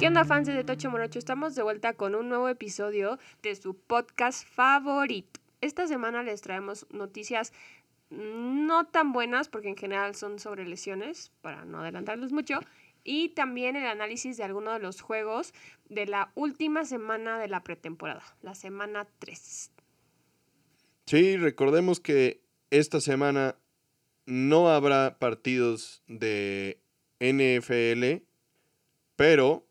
¿Qué onda fans de Tocho Morocho? Estamos de vuelta con un nuevo episodio de su podcast favorito. Esta semana les traemos noticias no tan buenas porque en general son sobre lesiones, para no adelantarlos mucho, y también el análisis de algunos de los juegos de la última semana de la pretemporada, la semana 3. Sí, recordemos que esta semana no habrá partidos de NFL, pero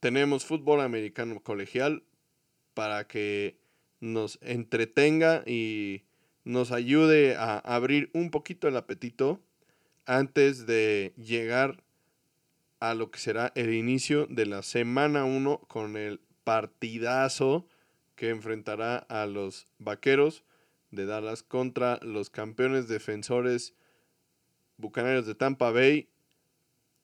tenemos fútbol americano colegial para que nos entretenga y nos ayude a abrir un poquito el apetito antes de llegar a lo que será el inicio de la semana 1 con el partidazo que enfrentará a los Vaqueros de Dallas contra los campeones defensores Bucaneros de Tampa Bay.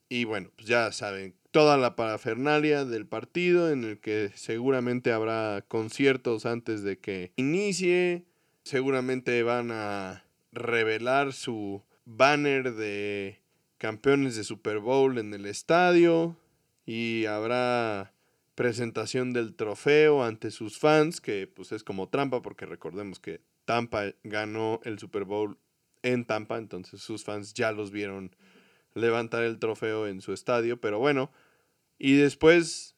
Y bueno, pues ya saben, toda la parafernalia del partido en el que seguramente habrá conciertos antes de que inicie. Seguramente van a revelar su banner de campeones de Super Bowl en el estadio y habrá presentación del trofeo ante sus fans, que pues es como trampa porque recordemos que Tampa ganó el Super Bowl en Tampa, entonces sus fans ya los vieron levantar el trofeo en su estadio, pero bueno, y después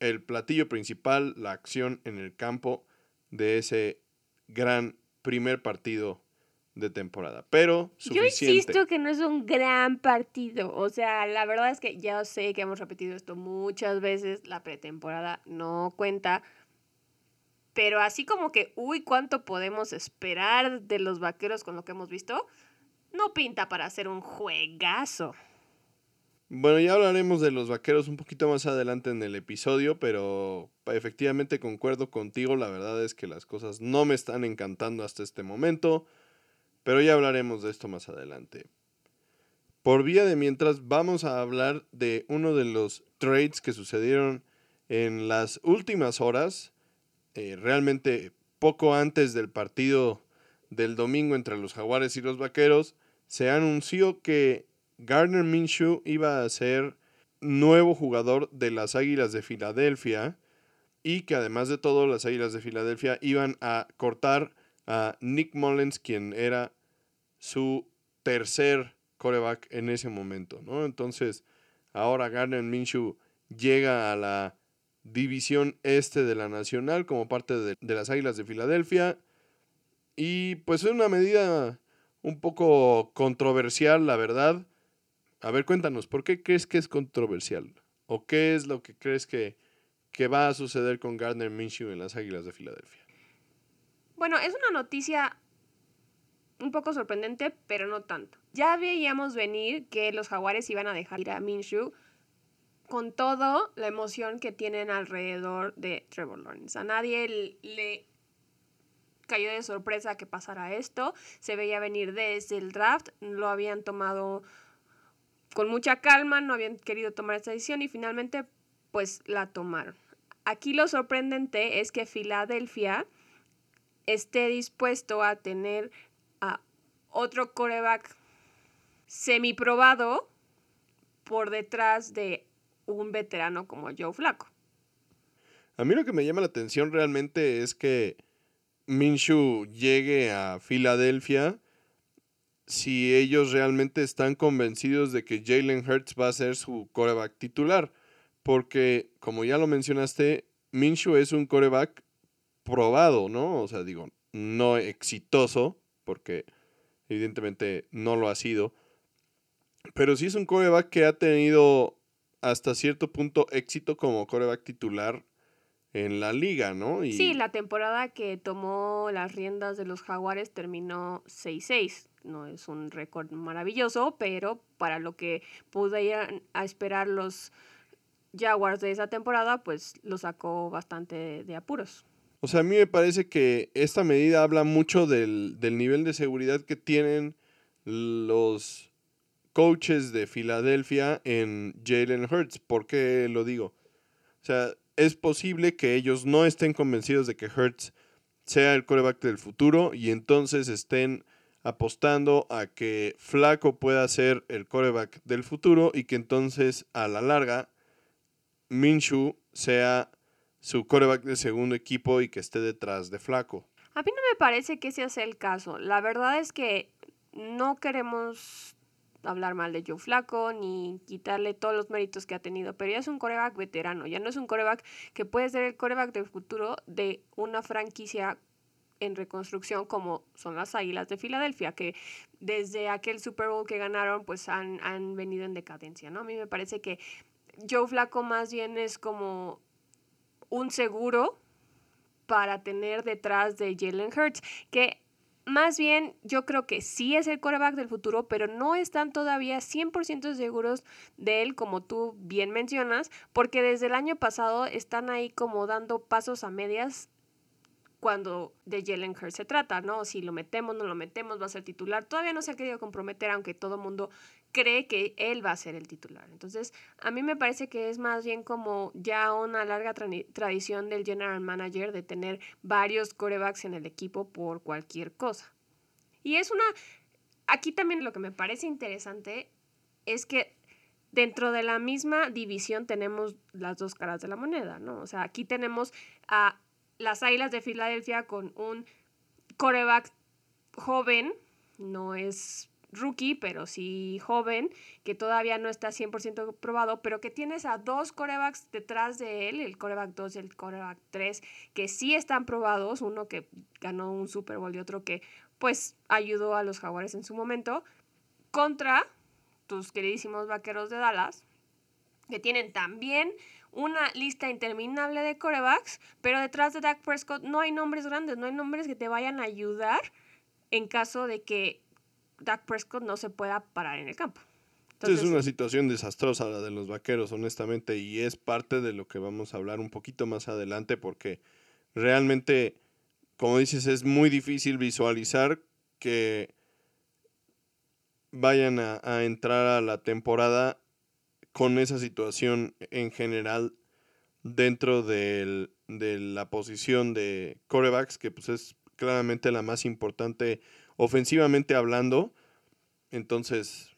el platillo principal, la acción en el campo de ese gran primer partido de temporada. Pero suficiente. Yo insisto que no es un gran partido. O sea, la verdad es que ya sé que hemos repetido esto muchas veces. La pretemporada no cuenta. Pero así como que, uy, ¿cuánto podemos esperar de los vaqueros con lo que hemos visto? No pinta para hacer un juegazo. Bueno, ya hablaremos de los vaqueros un poquito más adelante en el episodio, pero efectivamente concuerdo contigo, la verdad es que las cosas no me están encantando hasta este momento, pero ya hablaremos de esto más adelante. Por vía de mientras vamos a hablar de uno de los trades que sucedieron en las últimas horas, eh, realmente poco antes del partido del domingo entre los jaguares y los vaqueros, se anunció que Gardner Minshew iba a ser nuevo jugador de las Águilas de Filadelfia y que además de todo las Águilas de Filadelfia iban a cortar a Nick Mullens, quien era su tercer coreback en ese momento, ¿no? Entonces, ahora Gardner Minshew llega a la división este de la Nacional como parte de, de las Águilas de Filadelfia y pues es una medida un poco controversial, la verdad. A ver, cuéntanos, ¿por qué crees que es controversial? ¿O qué es lo que crees que, que va a suceder con Gardner Minshew en las Águilas de Filadelfia? Bueno, es una noticia un poco sorprendente, pero no tanto. Ya veíamos venir que los jaguares iban a dejar ir a Minshew con todo la emoción que tienen alrededor de Trevor Lawrence. A nadie le cayó de sorpresa que pasara esto. Se veía venir desde el draft. Lo habían tomado con mucha calma, no habían querido tomar esta decisión y finalmente pues la tomaron. Aquí lo sorprendente es que Filadelfia esté dispuesto a tener a otro coreback semiprobado por detrás de un veterano como Joe Flaco. A mí lo que me llama la atención realmente es que Minshew llegue a Filadelfia si ellos realmente están convencidos de que Jalen Hurts va a ser su coreback titular. Porque, como ya lo mencionaste, Minshew es un coreback probado, ¿no? O sea, digo, no exitoso, porque evidentemente no lo ha sido. Pero sí es un coreback que ha tenido hasta cierto punto éxito como coreback titular en la liga, ¿no? Y... Sí, la temporada que tomó las riendas de los Jaguares terminó 6-6 no es un récord maravilloso, pero para lo que pudieran a esperar los Jaguars de esa temporada, pues lo sacó bastante de, apuros. O sea, a mí me parece que esta medida habla mucho del, del nivel de seguridad que tienen los coaches de Filadelfia en Jalen Hurts. ¿Por qué lo digo? O sea, es posible que ellos no estén convencidos de que Hurts sea el coreback del futuro y entonces estén apostando a que Flaco pueda ser el coreback del futuro y que entonces a la larga Minshu sea su coreback de segundo equipo y que esté detrás de Flaco. A mí no me parece que ese sea el caso. La verdad es que no queremos hablar mal de Joe Flaco ni quitarle todos los méritos que ha tenido, pero ya es un coreback veterano, ya no es un coreback que puede ser el coreback del futuro de una franquicia en reconstrucción como son las Águilas de Filadelfia, que desde aquel Super Bowl que ganaron pues han, han venido en decadencia, ¿no? A mí me parece que Joe Flaco más bien es como un seguro para tener detrás de Jalen Hurts, que más bien yo creo que sí es el coreback del futuro, pero no están todavía 100% seguros de él, como tú bien mencionas, porque desde el año pasado están ahí como dando pasos a medias cuando de Jalen Hurts se trata, ¿no? Si lo metemos, no lo metemos, va a ser titular. Todavía no se ha querido comprometer, aunque todo el mundo cree que él va a ser el titular. Entonces, a mí me parece que es más bien como ya una larga tradición del general manager de tener varios corebacks en el equipo por cualquier cosa. Y es una... Aquí también lo que me parece interesante es que dentro de la misma división tenemos las dos caras de la moneda, ¿no? O sea, aquí tenemos a las Águilas de Filadelfia con un coreback joven, no es rookie, pero sí joven, que todavía no está 100% probado, pero que tienes a dos corebacks detrás de él, el coreback 2 y el coreback 3, que sí están probados, uno que ganó un Super Bowl y otro que pues ayudó a los jaguares en su momento, contra tus queridísimos vaqueros de Dallas, que tienen también una lista interminable de corebacks, pero detrás de Dak Prescott no hay nombres grandes, no hay nombres que te vayan a ayudar en caso de que Dak Prescott no se pueda parar en el campo. es una situación desastrosa la de los vaqueros, honestamente, y es parte de lo que vamos a hablar un poquito más adelante, porque realmente, como dices, es muy difícil visualizar que vayan a, a entrar a la temporada con esa situación en general dentro de la posición de corebacks, que pues es claramente la más importante ofensivamente hablando. Entonces,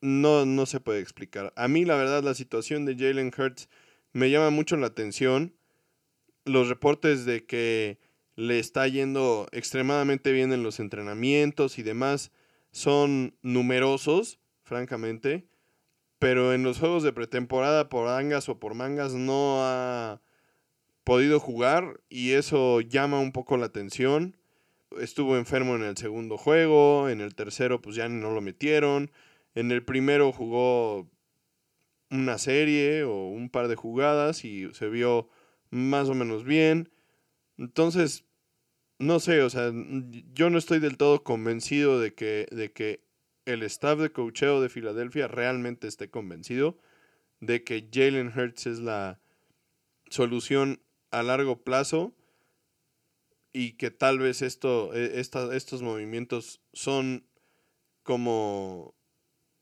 no, no se puede explicar. A mí, la verdad, la situación de Jalen Hurts me llama mucho la atención. Los reportes de que le está yendo extremadamente bien en los entrenamientos y demás son numerosos, francamente pero en los juegos de pretemporada por angas o por mangas no ha podido jugar y eso llama un poco la atención. Estuvo enfermo en el segundo juego, en el tercero pues ya no lo metieron, en el primero jugó una serie o un par de jugadas y se vio más o menos bien. Entonces, no sé, o sea, yo no estoy del todo convencido de que, de que el staff de cocheo de Filadelfia realmente esté convencido de que Jalen Hurts es la solución a largo plazo y que tal vez esto, e, estos movimientos son como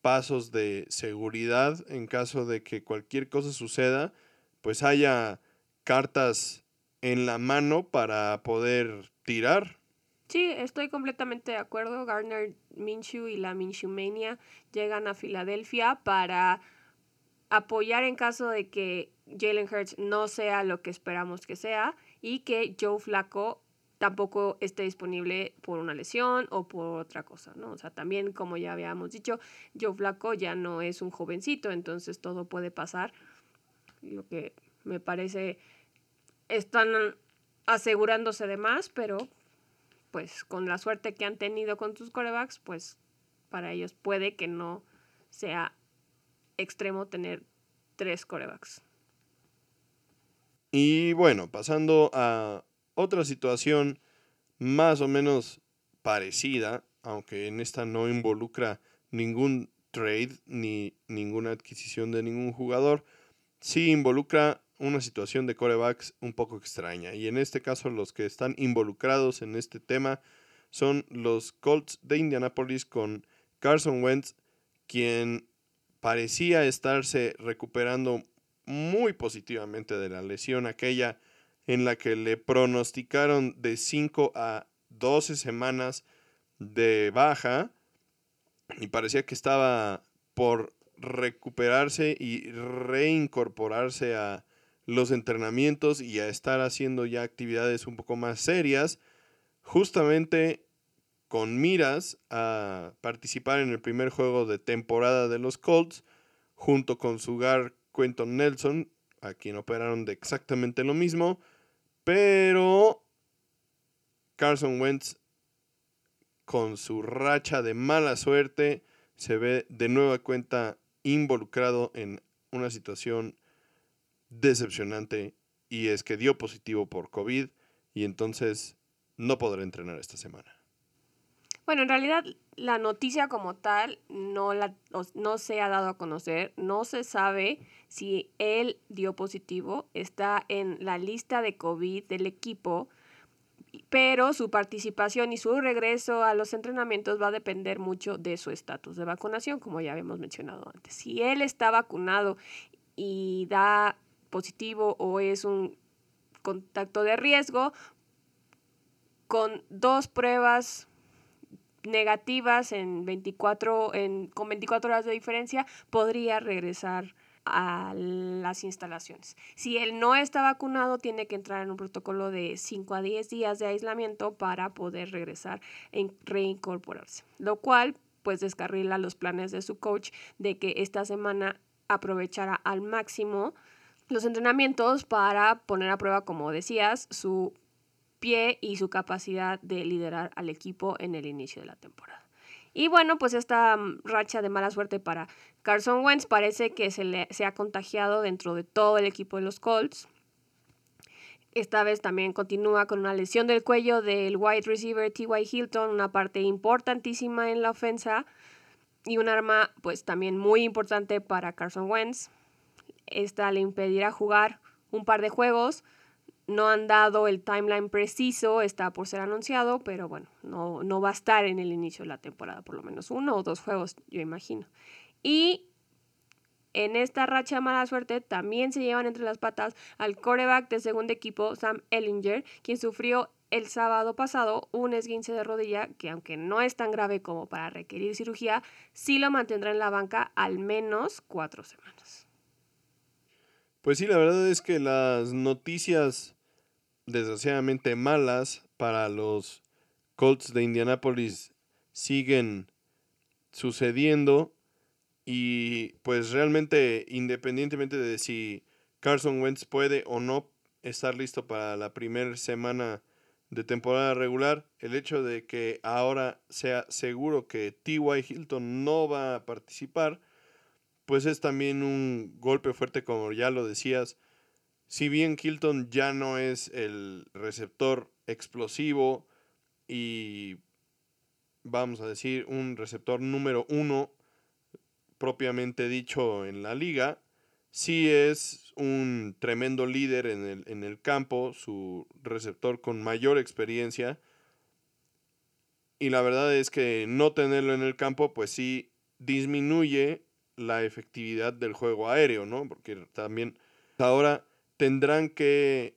pasos de seguridad en caso de que cualquier cosa suceda, pues haya cartas en la mano para poder tirar Sí, estoy completamente de acuerdo. Gardner Minshew y la Minshew Mania llegan a Filadelfia para apoyar en caso de que Jalen Hurts no sea lo que esperamos que sea y que Joe Flacco tampoco esté disponible por una lesión o por otra cosa, ¿no? O sea, también como ya habíamos dicho, Joe Flacco ya no es un jovencito, entonces todo puede pasar. Lo que me parece están asegurándose de más, pero pues con la suerte que han tenido con sus corebacks, pues para ellos puede que no sea extremo tener tres corebacks. Y bueno, pasando a otra situación más o menos parecida, aunque en esta no involucra ningún trade ni ninguna adquisición de ningún jugador, sí involucra una situación de corebacks un poco extraña. Y en este caso los que están involucrados en este tema son los Colts de Indianapolis con Carson Wentz, quien parecía estarse recuperando muy positivamente de la lesión aquella en la que le pronosticaron de 5 a 12 semanas de baja y parecía que estaba por recuperarse y reincorporarse a los entrenamientos y a estar haciendo ya actividades un poco más serias, justamente con miras a participar en el primer juego de temporada de los Colts, junto con su gar Quentin Nelson, a quien operaron de exactamente lo mismo, pero Carson Wentz, con su racha de mala suerte, se ve de nueva cuenta involucrado en una situación decepcionante y es que dio positivo por COVID y entonces no podrá entrenar esta semana. Bueno, en realidad la noticia como tal no, la, no se ha dado a conocer, no se sabe si él dio positivo, está en la lista de COVID del equipo, pero su participación y su regreso a los entrenamientos va a depender mucho de su estatus de vacunación, como ya habíamos mencionado antes. Si él está vacunado y da positivo o es un contacto de riesgo, con dos pruebas negativas en 24, en, con 24 horas de diferencia, podría regresar a las instalaciones. Si él no está vacunado, tiene que entrar en un protocolo de 5 a 10 días de aislamiento para poder regresar e reincorporarse, lo cual pues descarrila los planes de su coach de que esta semana aprovechará al máximo los entrenamientos para poner a prueba, como decías, su pie y su capacidad de liderar al equipo en el inicio de la temporada. Y bueno, pues esta mm, racha de mala suerte para Carson Wentz parece que se, le, se ha contagiado dentro de todo el equipo de los Colts. Esta vez también continúa con una lesión del cuello del wide receiver T.Y. Hilton, una parte importantísima en la ofensa y un arma pues también muy importante para Carson Wentz. Esta le impedirá jugar un par de juegos, no han dado el timeline preciso, está por ser anunciado, pero bueno, no, no va a estar en el inicio de la temporada, por lo menos uno o dos juegos, yo imagino. Y en esta racha de mala suerte también se llevan entre las patas al coreback de segundo equipo, Sam Ellinger, quien sufrió el sábado pasado un esguince de rodilla que aunque no es tan grave como para requerir cirugía, sí lo mantendrá en la banca al menos cuatro semanas. Pues sí, la verdad es que las noticias desgraciadamente malas para los Colts de Indianapolis siguen sucediendo y pues realmente independientemente de si Carson Wentz puede o no estar listo para la primera semana de temporada regular, el hecho de que ahora sea seguro que T.Y. Hilton no va a participar, pues es también un golpe fuerte como ya lo decías si bien Hilton ya no es el receptor explosivo y vamos a decir un receptor número uno propiamente dicho en la liga, sí es un tremendo líder en el, en el campo, su receptor con mayor experiencia. Y la verdad es que no tenerlo en el campo, pues sí disminuye la efectividad del juego aéreo, ¿no? Porque también ahora tendrán que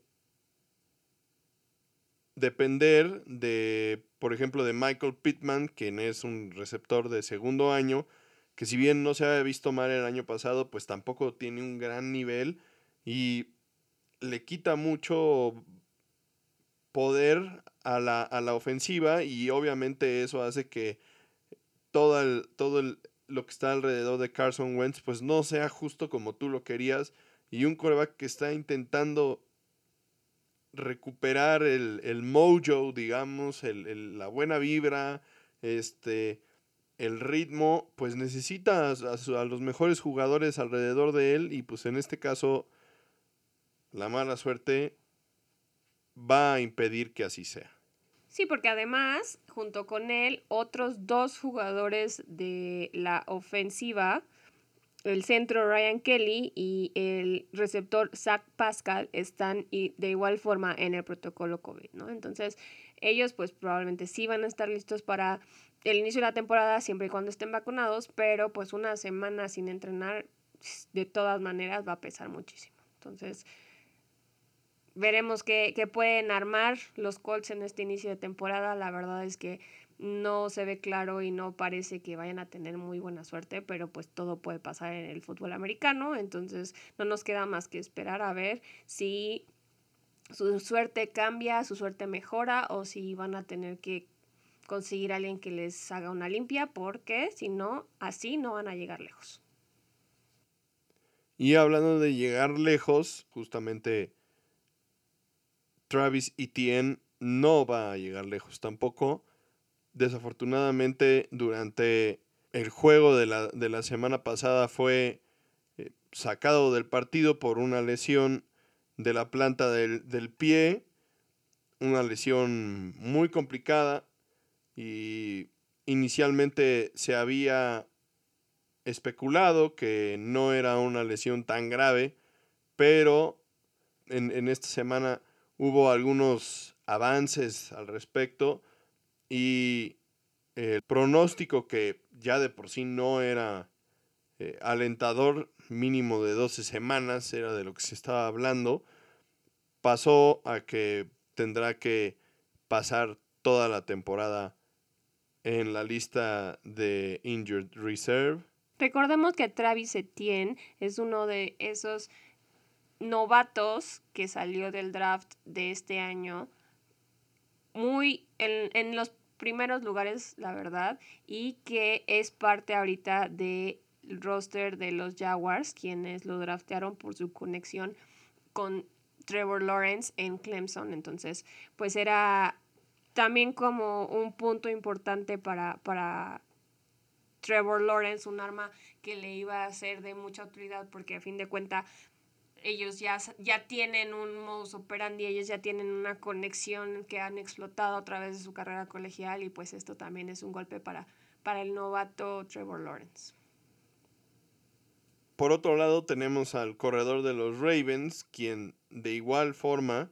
depender de, por ejemplo, de Michael Pittman, quien es un receptor de segundo año, que si bien no se había visto mal el año pasado, pues tampoco tiene un gran nivel y le quita mucho poder a la, a la ofensiva y obviamente eso hace que el, todo el, lo que está alrededor de Carson Wentz pues no sea justo como tú lo querías y un coreback que está intentando recuperar el, el mojo, digamos, el, la buena vibra, este, el ritmo, pues necesita a, los mejores jugadores alrededor de él y pues en este caso la mala suerte va a impedir que así sea. Sí, porque además, junto con él, otros dos jugadores de la ofensiva, el centro Ryan Kelly y el receptor Zach Pascal están de igual forma en el protocolo COVID, ¿no? Entonces, ellos pues probablemente sí van a estar listos para el inicio de la temporada siempre y cuando estén vacunados, pero pues una semana sin entrenar de todas maneras va a pesar muchísimo. Entonces, veremos qué, qué pueden armar los Colts en este inicio de temporada. La verdad es que no se ve claro y no parece que vayan a tener muy buena suerte, pero pues todo puede pasar en el fútbol americano, entonces no nos queda más que esperar a ver si su suerte cambia, su suerte mejora o si van a tener que conseguir a alguien que les haga una limpia, porque si no, así no van a llegar lejos. Y hablando de llegar lejos, justamente Travis Etienne no va a llegar lejos tampoco. Desafortunadamente durante el juego de la, semana pasada fue eh, sacado del partido por una lesión de la planta del, del, pie, una lesión muy complicada y inicialmente se había especulado que no era una lesión tan grave, pero en, en esta semana hubo algunos avances al respecto y el pronóstico que ya de por sí no era eh, alentador, mínimo de 12 semanas, era de lo que se estaba hablando, pasó a que tendrá que pasar toda la temporada en la lista de Injured Reserve. Recordemos que Travis Etienne es uno de esos novatos que salió del draft de este año muy en, en los primeros lugares, la verdad, y que es parte ahorita del roster de los Jaguars, quienes lo draftearon por su conexión con Trevor Lawrence en Clemson. Entonces, pues era también como un punto importante para, para Trevor Lawrence, un arma que le iba a ser de mucha autoridad, porque a fin de cuentas ellos ya, ya tienen un modus operandi, ellos ya tienen una conexión que han explotado a través de su carrera colegial y pues esto también es un golpe para, para el novato Trevor Lawrence. Por otro lado tenemos al corredor de los Ravens, quien de igual forma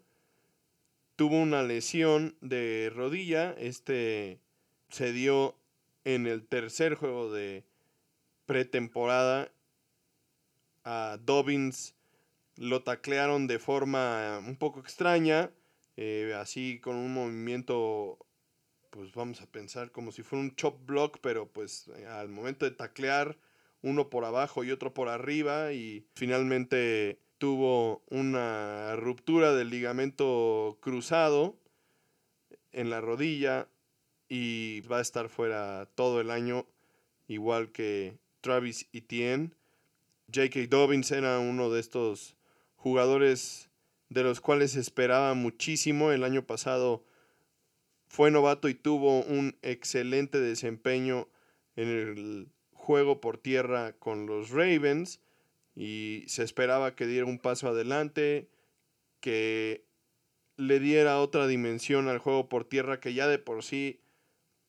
tuvo una lesión de rodilla. Este se dio en el tercer juego de pretemporada a Dobbins lo taclearon de forma un poco extraña, eh, así con un movimiento, pues vamos a pensar como si fuera un chop block, pero pues al momento de taclear, uno por abajo y otro por arriba, y finalmente tuvo una ruptura del ligamento cruzado en la rodilla y va a estar fuera todo el año, igual que Travis Etienne. J.K. Dobbins era uno de estos jugadores de los cuales se esperaba muchísimo. El año pasado fue novato y tuvo un excelente desempeño en el juego por tierra con los Ravens y se esperaba que diera un paso adelante, que le diera otra dimensión al juego por tierra que ya de por sí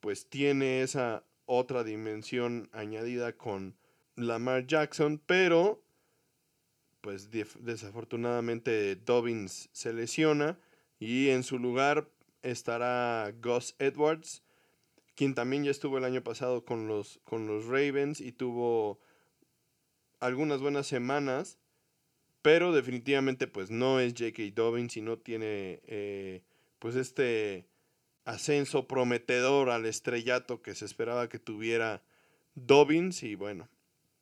pues tiene esa otra dimensión añadida con Lamar Jackson, pero pues desafortunadamente Dobbins se lesiona y en su lugar estará Gus Edwards, quien también ya estuvo el año pasado con los, con los Ravens y tuvo algunas buenas semanas, pero definitivamente pues no es J.K. Dobbins y no tiene eh, pues este ascenso prometedor al estrellato que se esperaba que tuviera Dobbins y bueno,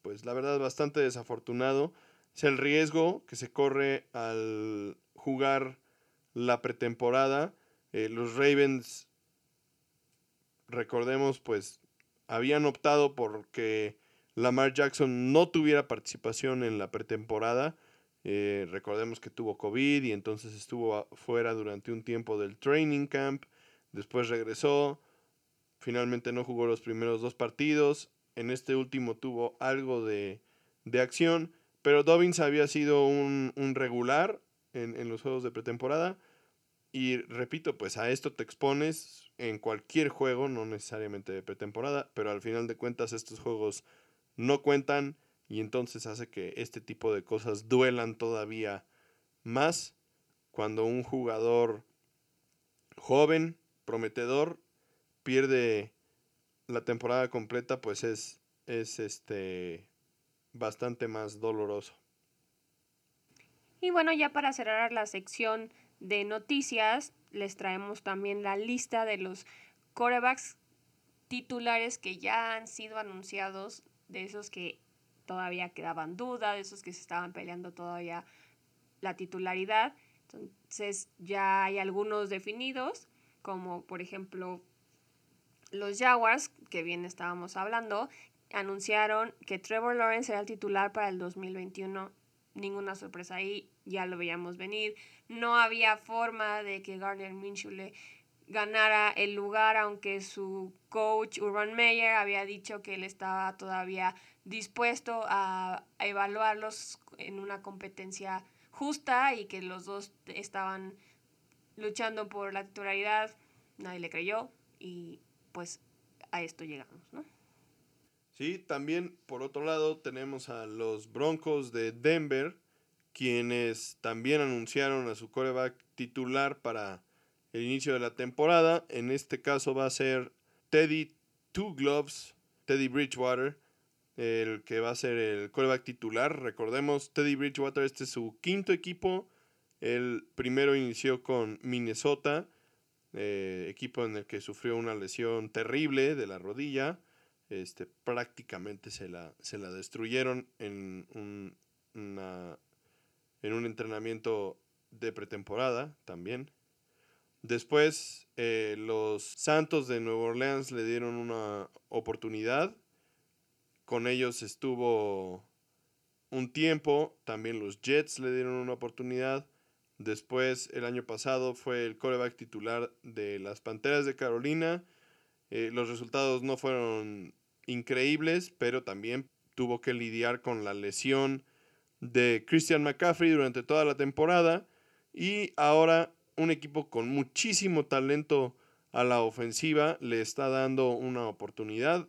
pues la verdad bastante desafortunado es el riesgo que se corre al jugar la pretemporada. Eh, los Ravens, recordemos, pues habían optado por que Lamar Jackson no tuviera participación en la pretemporada. Eh, recordemos que tuvo COVID y entonces estuvo fuera durante un tiempo del training camp. Después regresó. Finalmente no jugó los primeros dos partidos. En este último tuvo algo de, de acción. Pero Dobbins había sido un, regular en, los juegos de pretemporada. Y repito, pues a esto te expones en cualquier juego, no necesariamente de pretemporada, pero al final de cuentas estos juegos no cuentan y entonces hace que este tipo de cosas duelan todavía más cuando un jugador joven, prometedor, pierde la temporada completa, pues es, es este bastante más doloroso. Y bueno, ya para cerrar la sección de noticias, les traemos también la lista de los corebacks titulares que ya han sido anunciados, de esos que todavía quedaban dudas, de esos que se estaban peleando todavía la titularidad. Entonces ya hay algunos definidos, como por ejemplo los Jaguars, que bien estábamos hablando, anunciaron que Trevor Lawrence era el titular para el 2021. Ninguna sorpresa ahí, ya lo veíamos venir. No había forma de que Garner Minshew ganara el lugar, aunque su coach Urban Meyer había dicho que él estaba todavía dispuesto a, evaluarlos en una competencia justa y que los dos estaban luchando por la titularidad. Nadie le creyó y pues a esto llegamos, ¿no? Sí, también por otro lado tenemos a los Broncos de Denver, quienes también anunciaron a su coreback titular para el inicio de la temporada. En este caso va a ser Teddy Two Gloves, Teddy Bridgewater, el que va a ser el coreback titular. Recordemos, Teddy Bridgewater, este es su quinto equipo. El primero inició con Minnesota, eh, equipo en el que sufrió una lesión terrible de la rodilla. Este, prácticamente se la, se la destruyeron en un, en un entrenamiento de pretemporada también. Después, eh, los Santos de Nueva Orleans le dieron una oportunidad. Con ellos estuvo un tiempo. También los Jets le dieron una oportunidad. Después, el año pasado, fue el coreback titular de las Panteras de Carolina. Eh, los resultados no fueron increíbles, pero también tuvo que lidiar con la lesión de Christian McCaffrey durante toda la temporada. Y ahora un equipo con muchísimo talento a la ofensiva le está dando una oportunidad.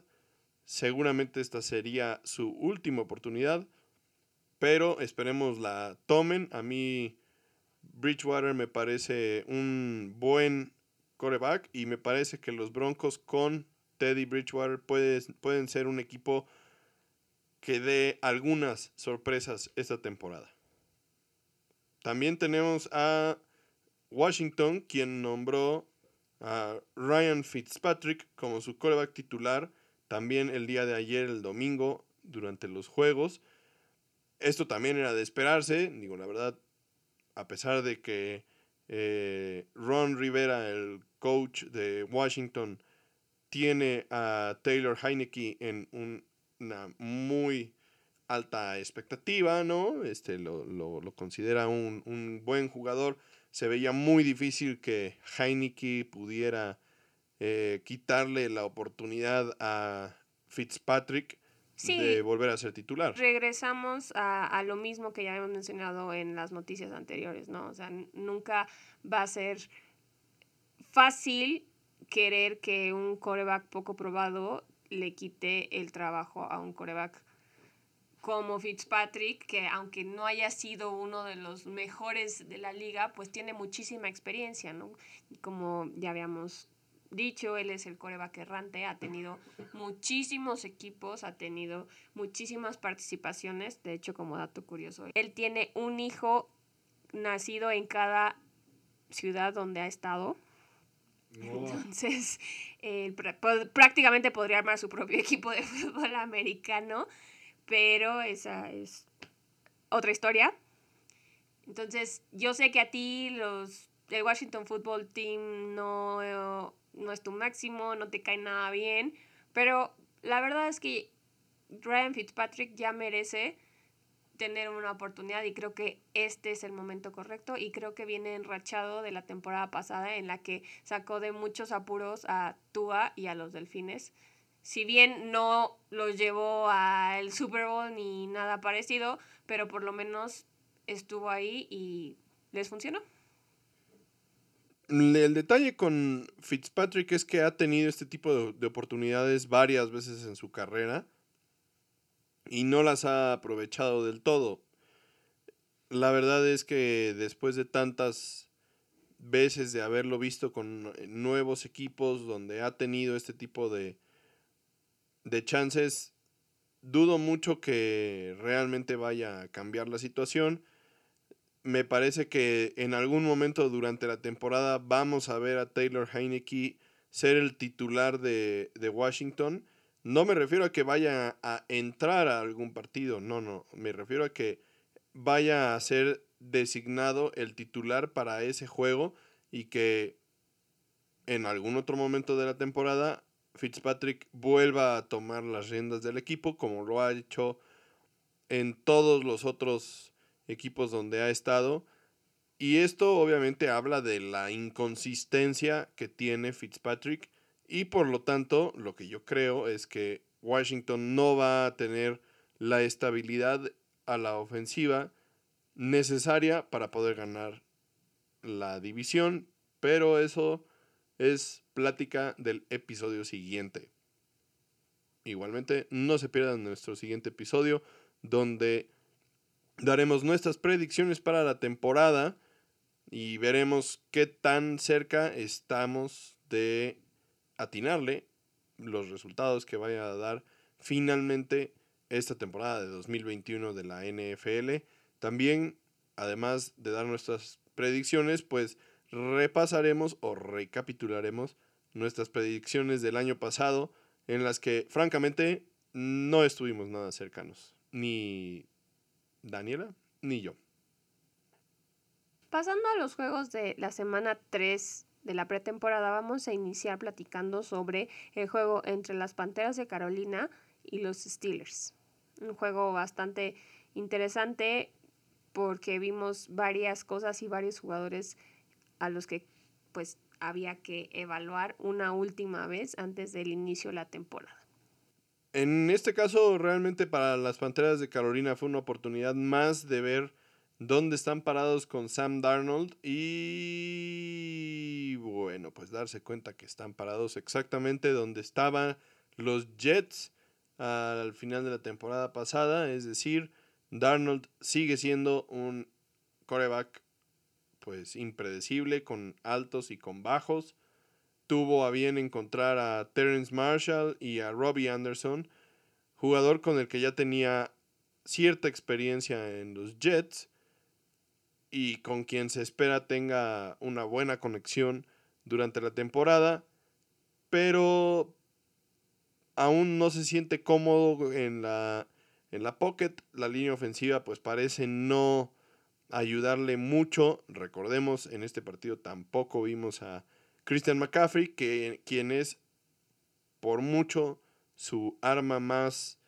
Seguramente esta sería su última oportunidad, pero esperemos la tomen. A mí Bridgewater me parece un buen coreback y me parece que los Broncos con Teddy Bridgewater pueden ser un equipo que dé algunas sorpresas esta temporada. También tenemos a Washington, quien nombró a Ryan Fitzpatrick como su coreback titular también el día de ayer, el domingo, durante los juegos. Esto también era de esperarse, digo, la verdad, a pesar de que eh, Ron Rivera, el coach de Washington, tiene a Taylor Heineke en una muy alta expectativa, ¿no? Este lo, considera un, un buen jugador se veía muy difícil que Heineke pudiera eh, quitarle la oportunidad a Fitzpatrick de volver a ser titular. Regresamos a, lo mismo que ya hemos mencionado en las noticias anteriores, ¿no? O sea, nunca va a ser fácil querer que un coreback poco probado le quite el trabajo a un coreback como Fitzpatrick, que aunque no haya sido uno de los mejores de la liga, pues tiene muchísima experiencia, ¿no? Como ya habíamos dicho, él es el coreback errante, ha tenido muchísimos equipos, ha tenido muchísimas participaciones, de hecho, como dato curioso, él tiene un hijo nacido en cada ciudad donde ha estado. Entonces, prácticamente podría armar su propio equipo de fútbol americano pero esa es otra historia. Entonces, yo sé que a ti los el Washington Football Team no, no es tu máximo, no te cae nada bien, pero la verdad es que Ryan Fitzpatrick ya merece tener una oportunidad y creo que este es el momento correcto y creo que viene enrachado de la temporada pasada en la que sacó de muchos apuros a Tua y a los Delfines si bien no los llevó al Super Bowl ni nada parecido, pero por lo menos estuvo ahí y les funcionó. El detalle con Fitzpatrick es que ha tenido este tipo de, oportunidades varias veces en su carrera y no las ha aprovechado del todo. La verdad es que después de tantas veces de haberlo visto con nuevos equipos donde ha tenido este tipo de, de chances, dudo mucho que realmente vaya a cambiar la situación. Me parece que en algún momento durante la temporada vamos a ver a Taylor Heineke ser el titular de, de Washington. No me refiero a que vaya a entrar a algún partido, no, no, me refiero a que vaya a ser designado el titular para ese juego y que en algún otro momento de la temporada Fitzpatrick vuelva a tomar las riendas del equipo como lo ha hecho en todos los otros equipos donde ha estado. Y esto obviamente habla de la inconsistencia que tiene Fitzpatrick y por lo tanto lo que yo creo es que Washington no va a tener la estabilidad a la ofensiva necesaria para poder ganar la división, pero eso es plática del episodio siguiente. Igualmente, no se pierdan nuestro siguiente episodio donde daremos nuestras predicciones para la temporada y veremos qué tan cerca estamos de atinarle los resultados que vaya a dar finalmente esta temporada de 2021 de la NFL. También, además de dar nuestras predicciones, pues repasaremos o recapitularemos nuestras predicciones del año pasado en las que francamente no estuvimos nada cercanos, ni Daniela ni yo. Pasando a los juegos de la semana 3 de la pretemporada, vamos a iniciar platicando sobre el juego entre las Panteras de Carolina y los Steelers. Un juego bastante interesante porque vimos varias cosas y varios jugadores a los que pues había que evaluar una última vez antes del inicio de la temporada. En este caso, realmente para las Panteras de Carolina fue una oportunidad más de ver dónde están parados con Sam Darnold y bueno, pues darse cuenta que están parados exactamente donde estaban los Jets al final de la temporada pasada, es decir, Darnold sigue siendo un coreback pues impredecible, con altos y con bajos. Tuvo a bien encontrar a Terence Marshall y a Robbie Anderson, jugador con el que ya tenía cierta experiencia en los Jets y con quien se espera tenga una buena conexión durante la temporada, pero aún no se siente cómodo en la, en la pocket. La línea ofensiva pues parece no ayudarle mucho. Recordemos, en este partido tampoco vimos a Christian McCaffrey, que, quien es por mucho su arma más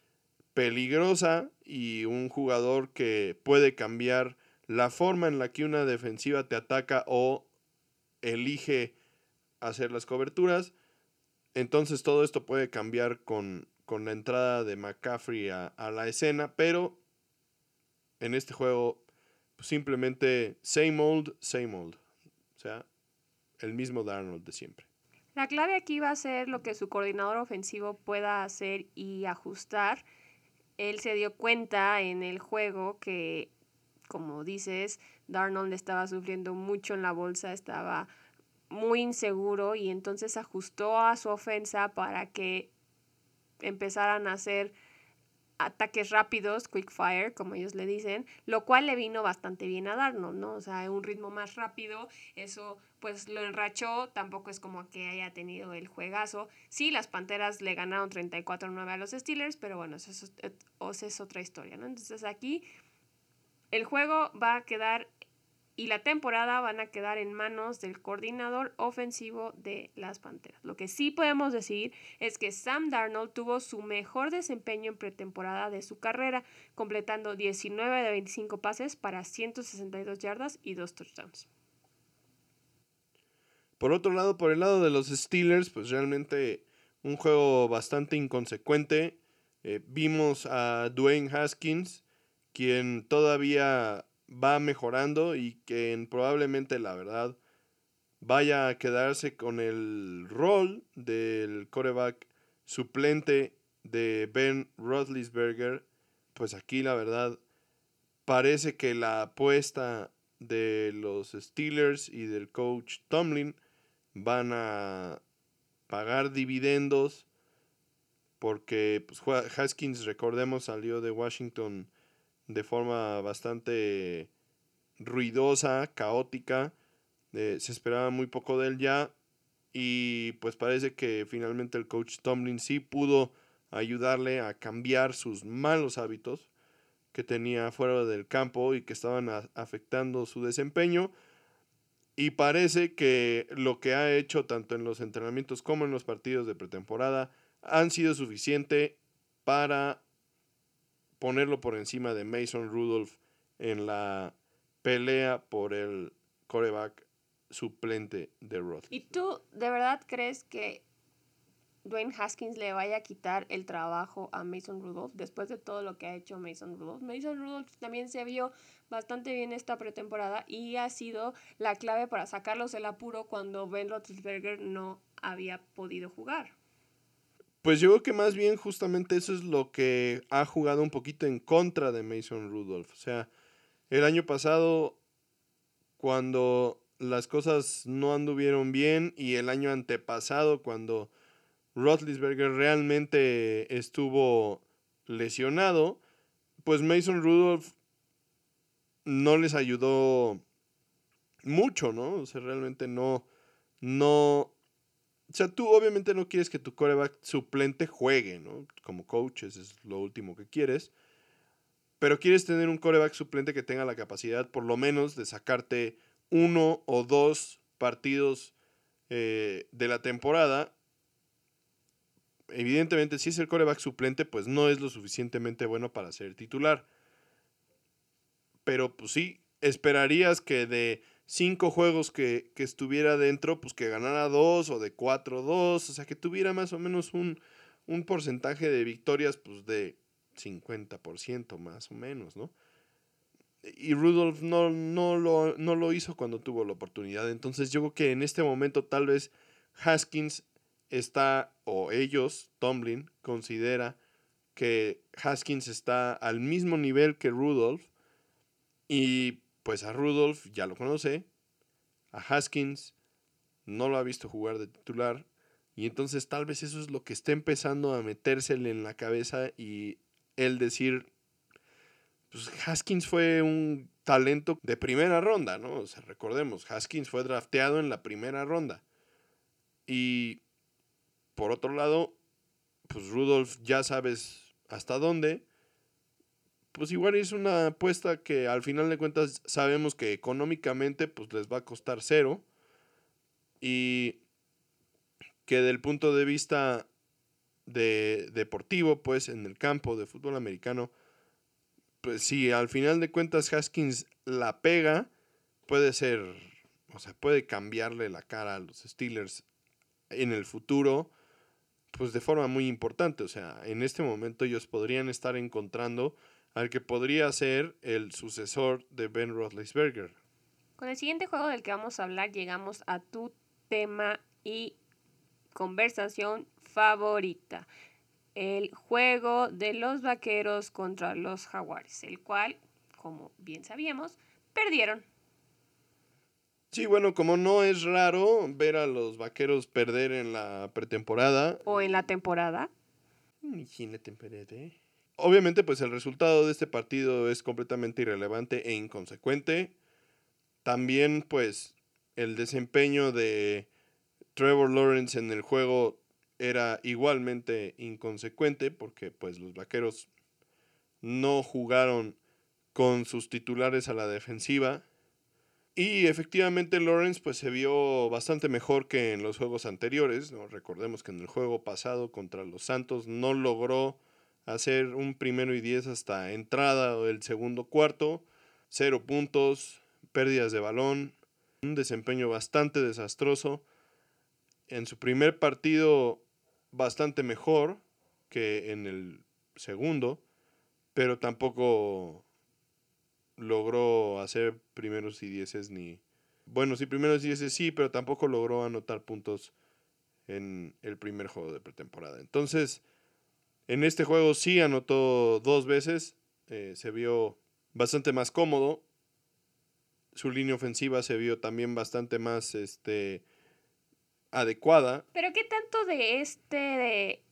peligrosa y un jugador que puede cambiar la forma en la que una defensiva te ataca o elige hacer las coberturas. Entonces todo esto puede cambiar con, con la entrada de McCaffrey a, a la escena, pero en este juego simplemente same old, same old. O sea, el mismo Darnold de siempre. La clave aquí va a ser lo que su coordinador ofensivo pueda hacer y ajustar. Él se dio cuenta en el juego que, como dices, Darnold estaba sufriendo mucho en la bolsa, estaba muy inseguro y entonces ajustó a su ofensa para que empezaran a hacer ataques rápidos, quick fire, como ellos le dicen, lo cual le vino bastante bien a darnos, ¿no? O sea, un ritmo más rápido, eso pues lo enrachó, tampoco es como que haya tenido el juegazo. Sí, las Panteras le ganaron 34-9 a los Steelers, pero bueno, eso es, eso es otra historia, ¿no? Entonces aquí el juego va a quedar y la temporada van a quedar en manos del coordinador ofensivo de las Panteras. Lo que sí podemos decir es que Sam Darnold tuvo su mejor desempeño en pretemporada de su carrera, completando 19 de 25 pases para 162 yardas y 2 touchdowns. Por otro lado, por el lado de los Steelers, pues realmente un juego bastante inconsecuente. Eh, vimos a Dwayne Haskins, quien todavía va mejorando y que probablemente la verdad vaya a quedarse con el rol del coreback suplente de Ben Roethlisberger, pues aquí la verdad parece que la apuesta de los Steelers y del coach Tomlin van a pagar dividendos porque pues, Haskins, recordemos, salió de Washington de forma bastante ruidosa, caótica. Eh, se esperaba muy poco de él ya. Y pues parece que finalmente el coach Tomlin sí pudo ayudarle a cambiar sus malos hábitos que tenía fuera del campo y que estaban afectando su desempeño. Y parece que lo que ha hecho tanto en los entrenamientos como en los partidos de pretemporada han sido suficiente para ponerlo por encima de Mason Rudolph en la pelea por el coreback suplente de Roth. ¿Y tú de verdad crees que Dwayne Haskins le vaya a quitar el trabajo a Mason Rudolph después de todo lo que ha hecho Mason Rudolph? Mason Rudolph también se vio bastante bien esta pretemporada y ha sido la clave para sacarlos del apuro cuando Ben Roethlisberger no había podido jugar. Pues yo creo que más bien justamente eso es lo que ha jugado un poquito en contra de Mason Rudolph. O sea, el año pasado, cuando las cosas no anduvieron bien, y el año antepasado, cuando Roethlisberger realmente estuvo lesionado, pues Mason Rudolph no les ayudó mucho, ¿no? O sea, realmente no, no, o sea, tú obviamente no quieres que tu coreback suplente juegue, ¿no? Como coach, es lo último que quieres. Pero quieres tener un coreback suplente que tenga la capacidad, por lo menos, de sacarte uno o dos partidos eh, de la temporada. Evidentemente, si es el coreback suplente, pues no es lo suficientemente bueno para ser titular. Pero pues sí, esperarías que de cinco juegos que, estuviera dentro, pues que ganara dos o de cuatro, dos, o sea, que tuviera más o menos un, porcentaje de victorias, pues de 50% más o menos, ¿no? Y Rudolph no, no, lo, no lo hizo cuando tuvo la oportunidad. Entonces yo creo que en este momento tal vez Haskins está, o ellos, Tomlin, considera que Haskins está al mismo nivel que Rudolph. Y pues a Rudolph ya lo conoce, a Haskins no lo ha visto jugar de titular, y entonces tal vez eso es lo que está empezando a metérsele en la cabeza y él decir, pues Haskins fue un talento de primera ronda, ¿no? O sea, recordemos, Haskins fue drafteado en la primera ronda. Y por otro lado, pues Rudolph ya sabes hasta dónde pues igual es una apuesta que al final de cuentas sabemos que económicamente pues les va a costar cero y que del punto de vista de deportivo pues en el campo de fútbol americano pues si al final de cuentas Haskins la pega puede ser o sea puede cambiarle la cara a los Steelers en el futuro pues de forma muy importante. O sea en este momento ellos podrían estar encontrando al que podría ser el sucesor de Ben Roethlisberger. Con el siguiente juego del que vamos a hablar llegamos a tu tema y conversación favorita. El juego de los vaqueros contra los jaguares, el cual, como bien sabíamos, perdieron. Sí, bueno, como no es raro ver a los vaqueros perder en la pretemporada. O en la temporada. La temporada. Obviamente, pues el resultado de este partido es completamente irrelevante e inconsecuente. También, pues, el desempeño de Trevor Lawrence en el juego era igualmente inconsecuente porque, pues, los vaqueros no jugaron con sus titulares a la defensiva. Y efectivamente Lawrence pues se vio bastante mejor que en los juegos anteriores. ¿no? Recordemos que en el juego pasado contra los Santos no logró hacer un primero y diez hasta entrada del segundo cuarto, cero puntos, pérdidas de balón, un desempeño bastante desastroso. En su primer partido bastante mejor que en el segundo, pero tampoco logró hacer primeros y dieces ni... Bueno, sí, primeros y dieces sí, pero tampoco logró anotar puntos en el primer juego de pretemporada. Entonces, en este juego sí anotó dos veces, eh, se vio bastante más cómodo. Su línea ofensiva se vio también bastante más este, adecuada. Pero ¿qué tanto de este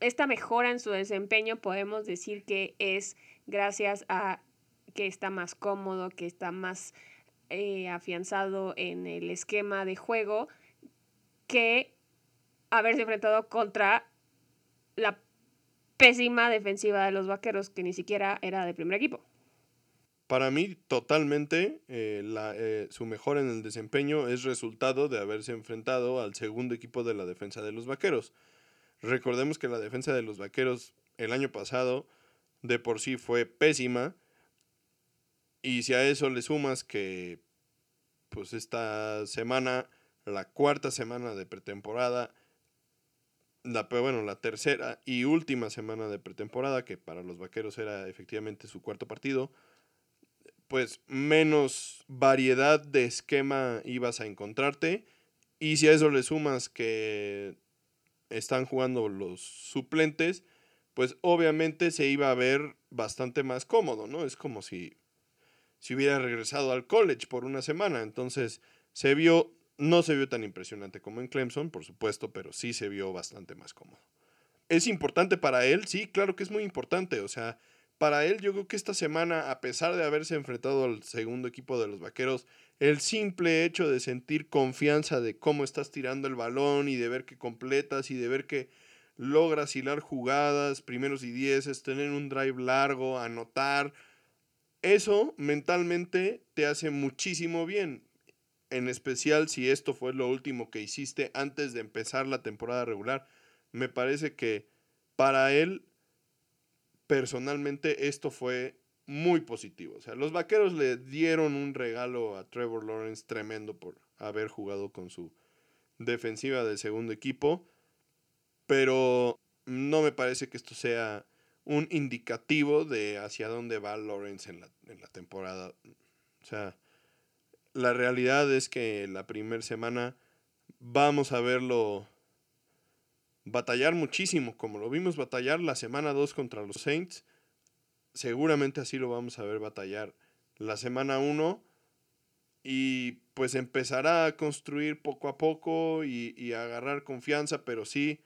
esta mejora en su desempeño podemos decir que es gracias a que está más cómodo, que está más eh, afianzado en el esquema de juego, que haberse enfrentado contra la pésima defensiva de los vaqueros, que ni siquiera era de primer equipo. Para mí, totalmente, eh, eh, su mejor en el desempeño es resultado de haberse enfrentado al segundo equipo de la defensa de los vaqueros. Recordemos que la defensa de los vaqueros el año pasado de por sí fue pésima. Y si a eso le sumas que, pues esta semana, la cuarta semana de pretemporada, la, bueno, la tercera y última semana de pretemporada, que para los vaqueros era efectivamente su cuarto partido, pues menos variedad de esquema ibas a encontrarte. Y si a eso le sumas que están jugando los suplentes, pues obviamente se iba a ver bastante más cómodo, ¿no? Es como si, si hubiera regresado al college por una semana. Entonces se vio no se vio tan impresionante como en Clemson, por supuesto, pero sí se vio bastante más cómodo. ¿Es importante para él? Sí, claro que es muy importante. O sea, para él yo creo que esta semana, a pesar de haberse enfrentado al segundo equipo de los Vaqueros, el simple hecho de sentir confianza de cómo estás tirando el balón y de ver que completas y de ver que logras hilar jugadas, primeros y dieces, tener un drive largo, anotar, eso mentalmente te hace muchísimo bien en especial si esto fue lo último que hiciste antes de empezar la temporada regular. Me parece que para él, personalmente, esto fue muy positivo. O sea, los vaqueros le dieron un regalo a Trevor Lawrence tremendo por haber jugado con su defensiva del segundo equipo, pero no me parece que esto sea un indicativo de hacia dónde va Lawrence en la, en la temporada. O sea, la realidad es que la primera semana vamos a verlo batallar muchísimo, como lo vimos batallar la semana 2 contra los Saints. Seguramente así lo vamos a ver batallar la semana 1 y pues empezará a construir poco a poco y, y, a agarrar confianza, pero sí,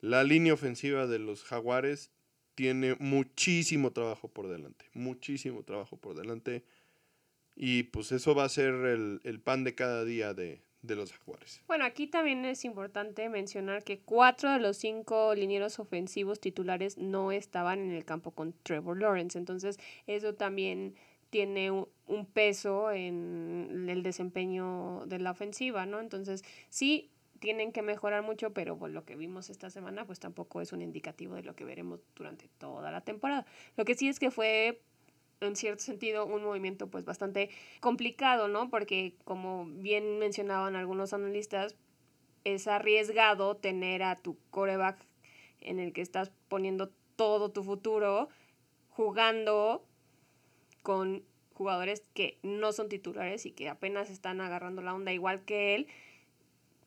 la línea ofensiva de los jaguares tiene muchísimo trabajo por delante, muchísimo trabajo por delante. Y pues eso va a ser el, pan de cada día de, los Jaguares. Bueno, aquí también es importante mencionar que cuatro de los cinco linieros ofensivos titulares no estaban en el campo con Trevor Lawrence. Entonces, eso también tiene un, peso en el desempeño de la ofensiva, ¿no? Entonces, sí, tienen que mejorar mucho, pero pues, lo que vimos esta semana, pues tampoco es un indicativo de lo que veremos durante toda la temporada. Lo que sí es que fue en cierto sentido un movimiento pues bastante complicado, ¿no? Porque como bien mencionaban algunos analistas, es arriesgado tener a tu coreback en el que estás poniendo todo tu futuro jugando con jugadores que no son titulares y que apenas están agarrando la onda igual que él,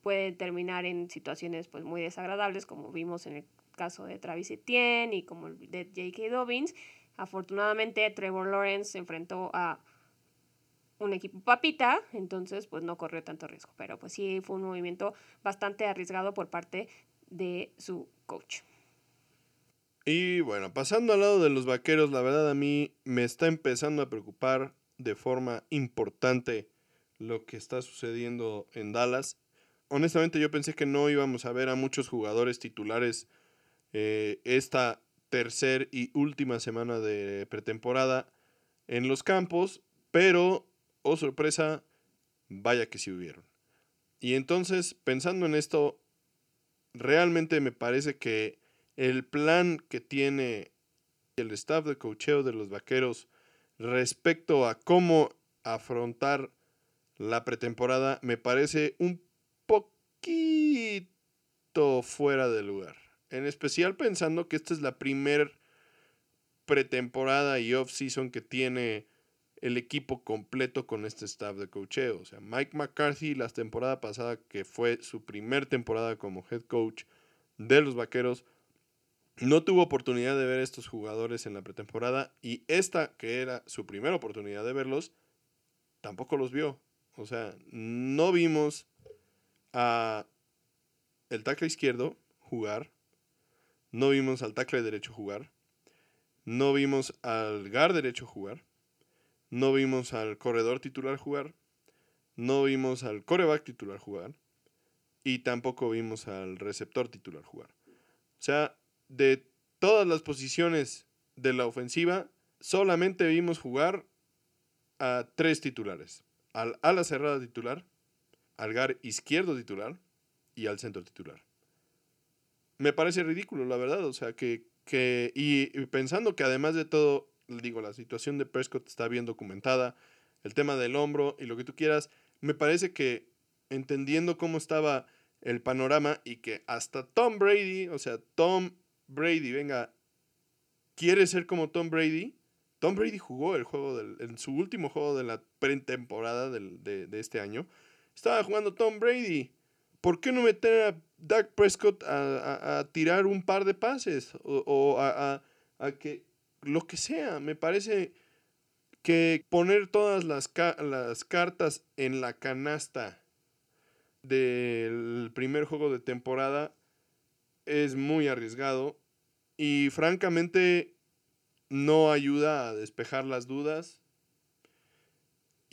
puede terminar en situaciones pues muy desagradables como vimos en el caso de Travis Etienne y como el de J.K. Dobbins Afortunadamente Trevor Lawrence se enfrentó a un equipo papita, entonces pues no corrió tanto riesgo, pero pues sí fue un movimiento bastante arriesgado por parte de su coach. Y bueno, pasando al lado de los vaqueros, la verdad a mí me está empezando a preocupar de forma importante lo que está sucediendo en Dallas. Honestamente yo pensé que no íbamos a ver a muchos jugadores titulares eh, esta tercer y última semana de pretemporada en los campos, pero, oh sorpresa, vaya que sí hubieron. Y entonces, pensando en esto, realmente me parece que el plan que tiene el staff de cocheo de los vaqueros respecto a cómo afrontar la pretemporada me parece un poquito fuera de lugar. En especial pensando que esta es la primer pretemporada y off-season que tiene el equipo completo con este staff de coacheo. O sea, Mike McCarthy la temporada pasada, que fue su primer temporada como head coach de los Vaqueros, no tuvo oportunidad de ver a estos jugadores en la pretemporada y esta, que era su primera oportunidad de verlos, tampoco los vio. O sea, no vimos a el tackle izquierdo jugar, no vimos al tackle derecho jugar, no vimos al guard derecho jugar, no vimos al corredor titular jugar, no vimos al coreback titular jugar y tampoco vimos al receptor titular jugar. O sea, de todas las posiciones de la ofensiva, solamente vimos jugar a tres titulares. Al ala cerrada titular, al gar izquierdo titular y al centro titular. Me parece ridículo, la verdad. O sea, que, que y, pensando que además de todo, digo, la situación de Prescott está bien documentada, el tema del hombro y lo que tú quieras, me parece que entendiendo cómo estaba el panorama y que hasta Tom Brady, o sea, Tom Brady, venga, quiere ser como Tom Brady. Tom Brady jugó el juego del, en su último juego de la pretemporada de, de este año. Estaba jugando Tom Brady. ¿Por qué no meter a Dak Prescott a, tirar un par de pases? O, a, que lo que sea. Me parece que poner todas las, las cartas en la canasta del primer juego de temporada es muy arriesgado y francamente no ayuda a despejar las dudas.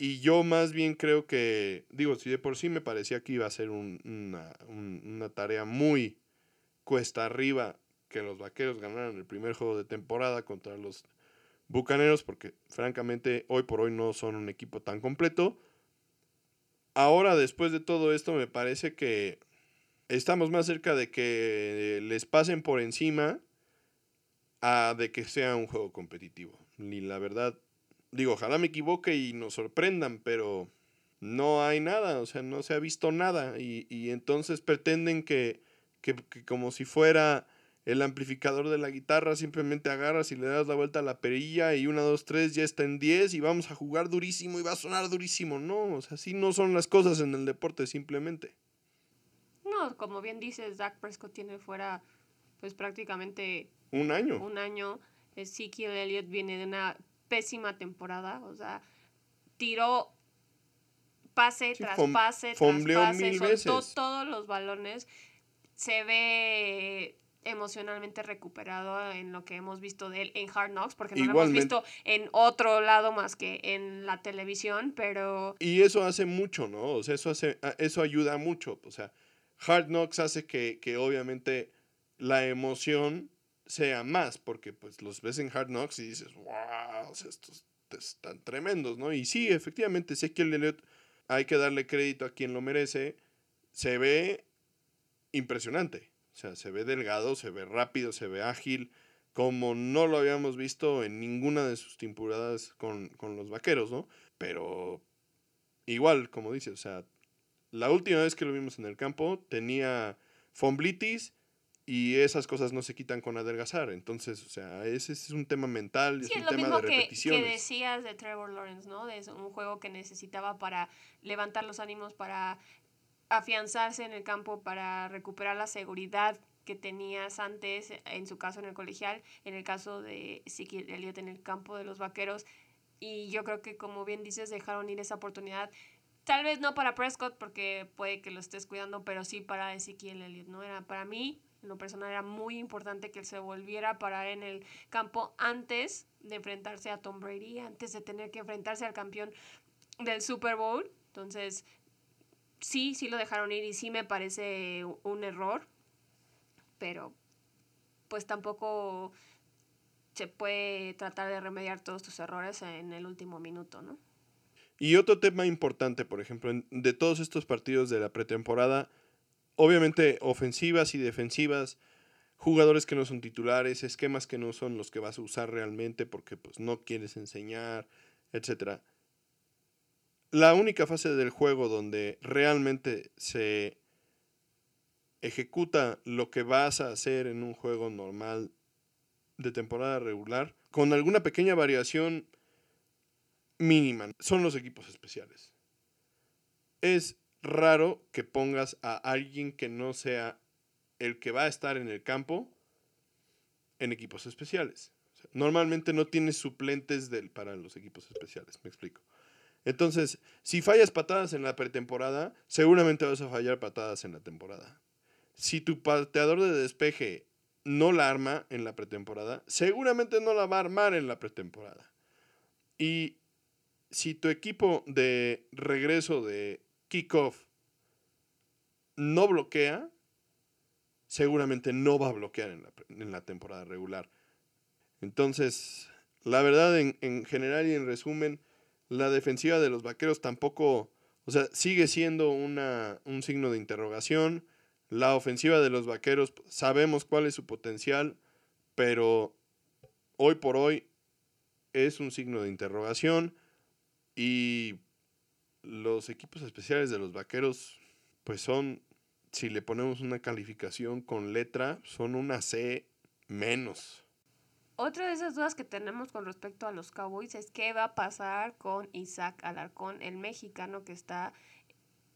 Y yo más bien creo que, digo, si de por sí me parecía que iba a ser una, una tarea muy cuesta arriba que los vaqueros ganaran el primer juego de temporada contra los bucaneros, porque francamente hoy por hoy no son un equipo tan completo. Ahora, después de todo esto, me parece que estamos más cerca de que les pasen por encima a de que sea un juego competitivo. Y la verdad, digo, ojalá me equivoque y nos sorprendan, pero no hay nada, o sea, no se ha visto nada. Y, y entonces pretenden que, que, que, como si fuera el amplificador de la guitarra, simplemente agarras y le das la vuelta a la perilla y una, dos, tres, ya está en 10 y vamos a jugar durísimo y va a sonar durísimo. No, o sea, así no son las cosas en el deporte, simplemente. No, como bien dices, Dak Prescott tiene fuera, pues prácticamente... Un año. Un año. Ezekiel Elliott viene de una pésima temporada, o sea, tiró pase tras pase tras pase, soltó todos los balones, se ve emocionalmente recuperado en lo que hemos visto de él en Hard Knocks, porque no lo hemos visto en otro lado más que en la televisión, pero... Y eso hace mucho, ¿no? O sea, eso, hace, eso ayuda mucho, o sea, Hard Knocks hace que, que obviamente la emoción sea más, porque pues los ves en Hard Knocks y dices, wow, estos están tremendos, ¿no? Y sí, efectivamente, sé que el Elliot hay que darle crédito a quien lo merece, se ve impresionante, o sea, se ve delgado, se ve rápido, se ve ágil, como no lo habíamos visto en ninguna de sus temporadas con, con los vaqueros, ¿no? Pero igual, como dices, o sea, la última vez que lo vimos en el campo tenía fomblitis y esas cosas no se quitan con adelgazar. Entonces, o sea, ese es un tema mental, es un tema de repeticiones. Que, que decías de Trevor Lawrence, ¿no? De un juego que necesitaba para levantar los ánimos, para afianzarse en el campo, para recuperar la seguridad que tenías antes, en su caso en el colegial, en el caso de Siki Elliott en el campo de los vaqueros. Y yo creo que, como bien dices, dejaron ir esa oportunidad. Tal vez no para Prescott, porque puede que lo estés cuidando, pero sí para Ezequiel Elliott, ¿no? Era para mí en lo personal era muy importante que él se volviera a parar en el campo antes de enfrentarse a Tom Brady, antes de tener que enfrentarse al campeón del Super Bowl. Entonces, sí, sí lo dejaron ir y sí me parece un error, pero pues tampoco se puede tratar de remediar todos tus errores en el último minuto, ¿no? Y otro tema importante, por ejemplo, de todos estos partidos de la pretemporada, obviamente ofensivas y defensivas, jugadores que no son titulares, esquemas que no son los que vas a usar realmente porque pues no quieres enseñar, etc. La única fase del juego donde realmente se ejecuta lo que vas a hacer en un juego normal de temporada regular, con alguna pequeña variación mínima, son los equipos especiales. Es raro que pongas a alguien que no sea el que va a estar en el campo en equipos especiales. normalmente no tienes suplentes del, para los equipos especiales, me explico. Entonces, si fallas patadas en la pretemporada, seguramente vas a fallar patadas en la temporada. Si tu pateador de despeje no la arma en la pretemporada, seguramente no la va a armar en la pretemporada. Y si tu equipo de regreso de kickoff no bloquea, seguramente no va a bloquear en la, en la temporada regular. Entonces, la verdad, en, en, general y en resumen, la defensiva de los vaqueros tampoco, o sea, sigue siendo una, un signo de interrogación. La ofensiva de los vaqueros, sabemos cuál es su potencial, pero hoy por hoy es un signo de interrogación. Y los equipos especiales de los vaqueros, pues son, si le ponemos una calificación con letra, son una C menos. Otra de esas dudas que tenemos con respecto a los Cowboys es qué va a pasar con Isaac Alarcón, el mexicano que está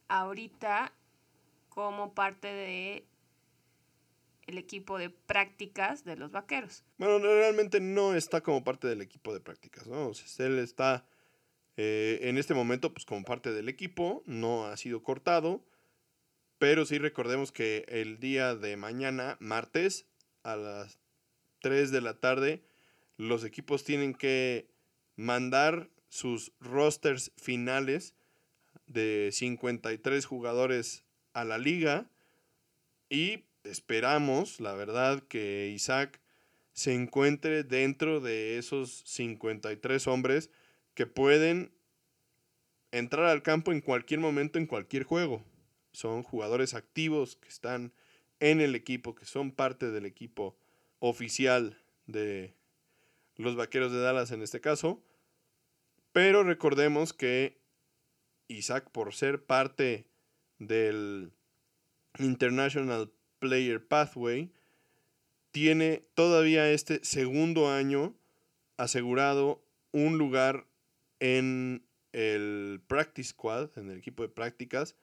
ahorita como parte de el equipo de prácticas de los vaqueros. Bueno, realmente no está como parte del equipo de prácticas, ¿no? O sea, él está eh, en este momento, pues como parte del equipo, no ha sido cortado, pero sí recordemos que el día de mañana, martes, a las 3 de la tarde, los equipos tienen que mandar sus rosters finales de 53 jugadores a la liga y esperamos, la verdad, que Isaac se encuentre dentro de esos 53 hombres que pueden entrar al campo en cualquier momento, en cualquier juego. Son jugadores activos que están en el equipo, que son parte del equipo oficial de los Vaqueros de Dallas en este caso. Pero recordemos que Isaac, por ser parte del International Player Pathway, tiene todavía este segundo año asegurado un lugar en el Practice Squad, en el equipo de prácticas,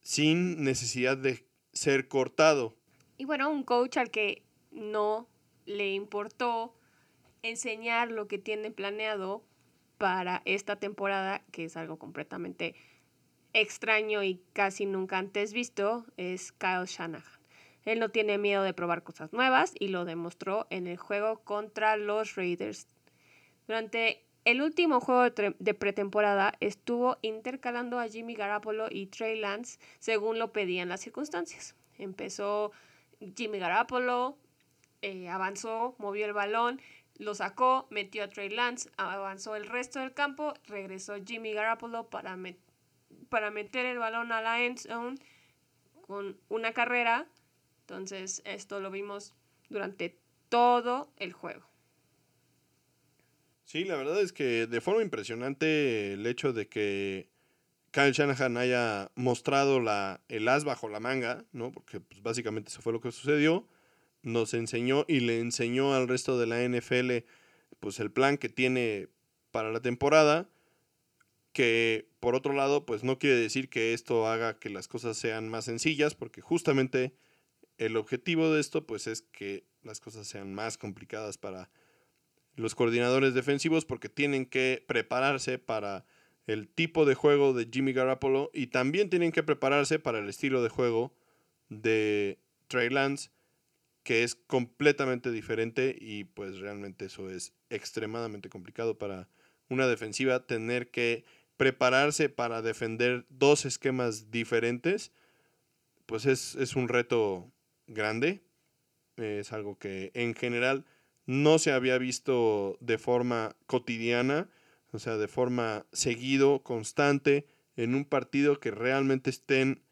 sin necesidad de ser cortado. Y bueno, un coach al que no le importó enseñar lo que tiene planeado para esta temporada, que es algo completamente extraño y casi nunca antes visto, es Kyle Shanahan. Él no tiene miedo de probar cosas nuevas y lo demostró en el juego contra los Raiders. Durante el último juego de pretemporada estuvo intercalando a Jimmy Garapolo y Trey Lance según lo pedían las circunstancias. Empezó Jimmy Garapolo, eh, avanzó, movió el balón, lo sacó, metió a Trey Lance, avanzó el resto del campo, regresó Jimmy Garoppolo para, para meter el balón a la end zone con una carrera. Entonces, esto lo vimos durante todo el juego. Sí, la verdad es que de forma impresionante el hecho de que Kyle Shanahan haya mostrado la, el as bajo la manga, ¿no? Porque pues, básicamente eso fue lo que sucedió nos enseñó y le enseñó al resto de la NFL pues el plan que tiene para la temporada, que por otro lado pues no quiere decir que esto haga que las cosas sean más sencillas, porque justamente el objetivo de esto pues es que las cosas sean más complicadas para los coordinadores defensivos porque tienen que prepararse para el tipo de juego de Jimmy Garoppolo y también tienen que prepararse para el estilo de juego de Trey Lance que es completamente diferente y pues realmente eso es extremadamente complicado para una defensiva tener que prepararse para defender dos esquemas diferentes, pues es, es un reto grande, es algo que en general no se había visto de forma cotidiana, o sea, de forma seguido, constante, en un partido que realmente estén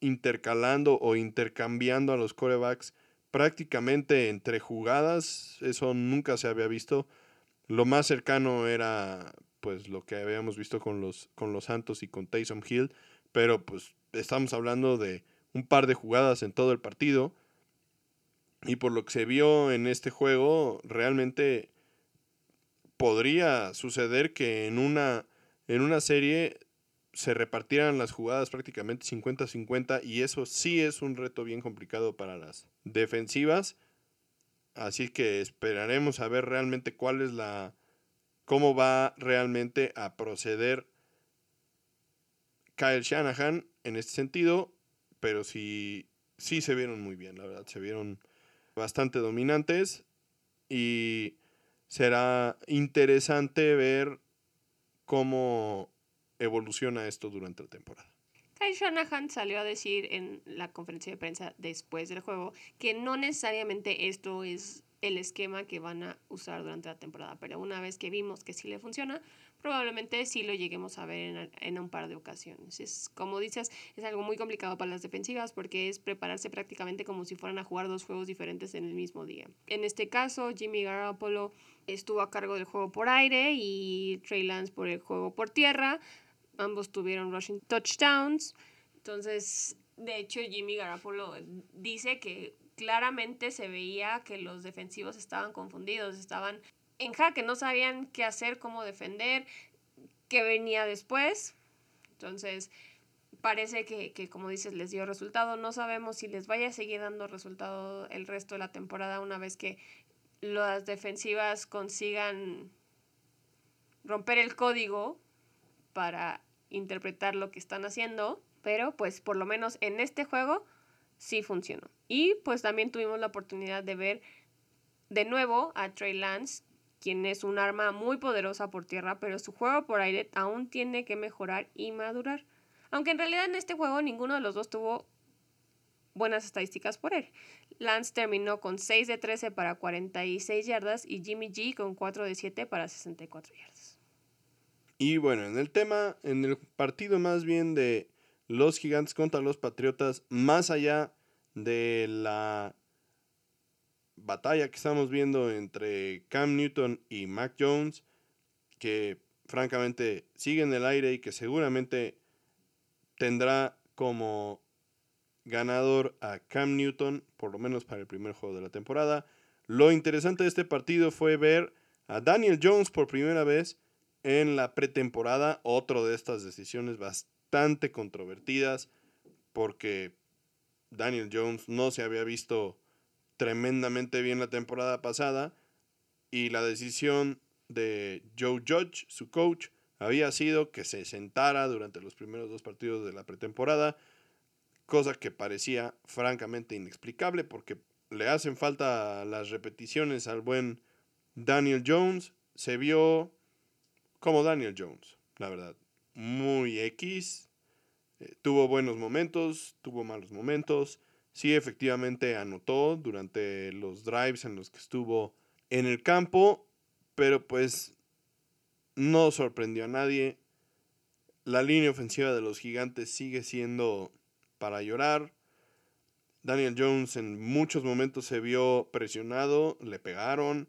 intercalando o intercambiando a los corebacks prácticamente entre jugadas, eso nunca se había visto. Lo más cercano era pues lo que habíamos visto con los, con los Santos y con Taysom Hill, pero pues estamos hablando de un par de jugadas en todo el partido. Y por lo que se vio en este juego, realmente podría suceder que en una, en una serie se repartieran las jugadas prácticamente 50-50 y eso sí es un reto bien complicado para las defensivas. Así que esperaremos a ver realmente cuál es la cómo va realmente a proceder Kyle Shanahan en este sentido, pero sí sí se vieron muy bien, la verdad, se vieron bastante dominantes y será interesante ver cómo evoluciona esto durante la temporada. Kyle Shanahan salió a decir en la conferencia de prensa después del juego que no necesariamente esto es el esquema que van a usar durante la temporada, pero una vez que vimos que sí le funciona, probablemente sí lo lleguemos a ver en, un par de ocasiones. Es, como dices, es algo muy complicado para las defensivas porque es prepararse prácticamente como si fueran a jugar dos juegos diferentes en el mismo día. En este caso, Jimmy Garoppolo estuvo a cargo del juego por aire y Trey Lance por el juego por tierra. Ambos tuvieron rushing touchdowns. Entonces, de hecho, Jimmy Garoppolo dice que claramente se veía que los defensivos estaban confundidos, estaban en jaque, no sabían qué hacer, cómo defender, qué venía después. Entonces, parece que, como dices, les dio resultado. No sabemos si les vaya a seguir dando resultado el resto de la temporada una vez que las defensivas consigan romper el código para interpretar lo que están haciendo. Pero pues por lo menos en este juego sí funcionó. Y pues también tuvimos la oportunidad de ver de nuevo a Trey Lance quien es un arma muy poderosa por tierra, pero su juego por aire aún tiene que mejorar y madurar. Aunque en realidad en este juego ninguno de los dos tuvo buenas estadísticas por él. Lance terminó con 6 de 13 para 46 yardas y Jimmy G con 4 de 7 para 64 yardas. Y bueno, en el tema, en el partido más bien de los gigantes contra los patriotas, más allá de la batalla que estamos viendo entre Cam Newton y Mac Jones, que francamente sigue en el aire y que seguramente tendrá como ganador a Cam Newton, por lo menos para el primer juego de la temporada. Lo interesante de este partido fue ver a Daniel Jones por primera vez en la pretemporada, otro de estas decisiones bastante controvertidas, porque Daniel Jones no se había visto tremendamente bien la temporada pasada y la decisión de Joe Judge, su coach, había sido que se sentara durante los primeros dos partidos de la pretemporada, cosa que parecía francamente inexplicable porque le hacen falta las repeticiones al buen Daniel Jones. Se vio como Daniel Jones, la verdad, muy X, eh, tuvo buenos momentos, tuvo malos momentos sí efectivamente anotó durante los drives en los que estuvo en el campo, pero pues no sorprendió a nadie. La línea ofensiva de los gigantes sigue siendo para llorar. Daniel Jones en muchos momentos se vio presionado, le pegaron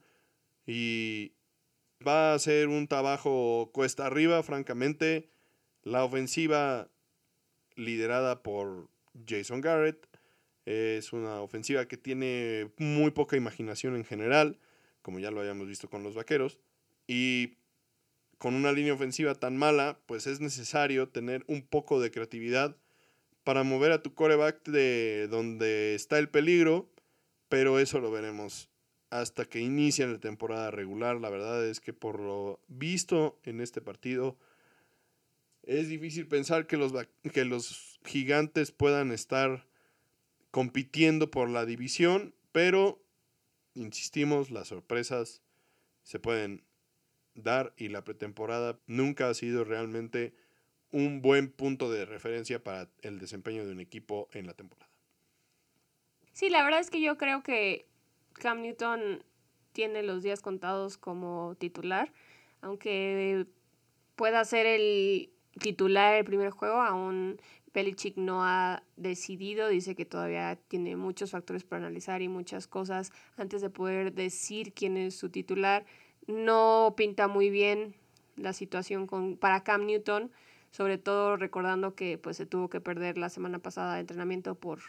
y va a ser un trabajo cuesta arriba, francamente. La ofensiva liderada por Jason Garrett es una ofensiva que tiene muy poca imaginación en general, como ya lo habíamos visto con los Vaqueros. Y con una línea ofensiva tan mala, pues es necesario tener un poco de creatividad para mover a tu coreback de donde está el peligro, pero eso lo veremos hasta que inicie la temporada regular. La verdad es que por lo visto en este partido, es difícil pensar que los, que los gigantes puedan estar compitiendo por la división, pero insistimos, las sorpresas se pueden dar y la pretemporada nunca ha sido realmente un buen punto de referencia para el desempeño de un equipo en la temporada. Sí, la verdad es que yo creo que Cam Newton tiene los días contados como titular, aunque pueda ser el titular el primer juego, aún Belichick no ha decidido, dice que todavía tiene muchos factores para analizar y muchas cosas antes de poder decir quién es su titular. No pinta muy bien la situación con, para Cam Newton, sobre todo recordando que pues, se tuvo que perder la semana pasada de entrenamiento por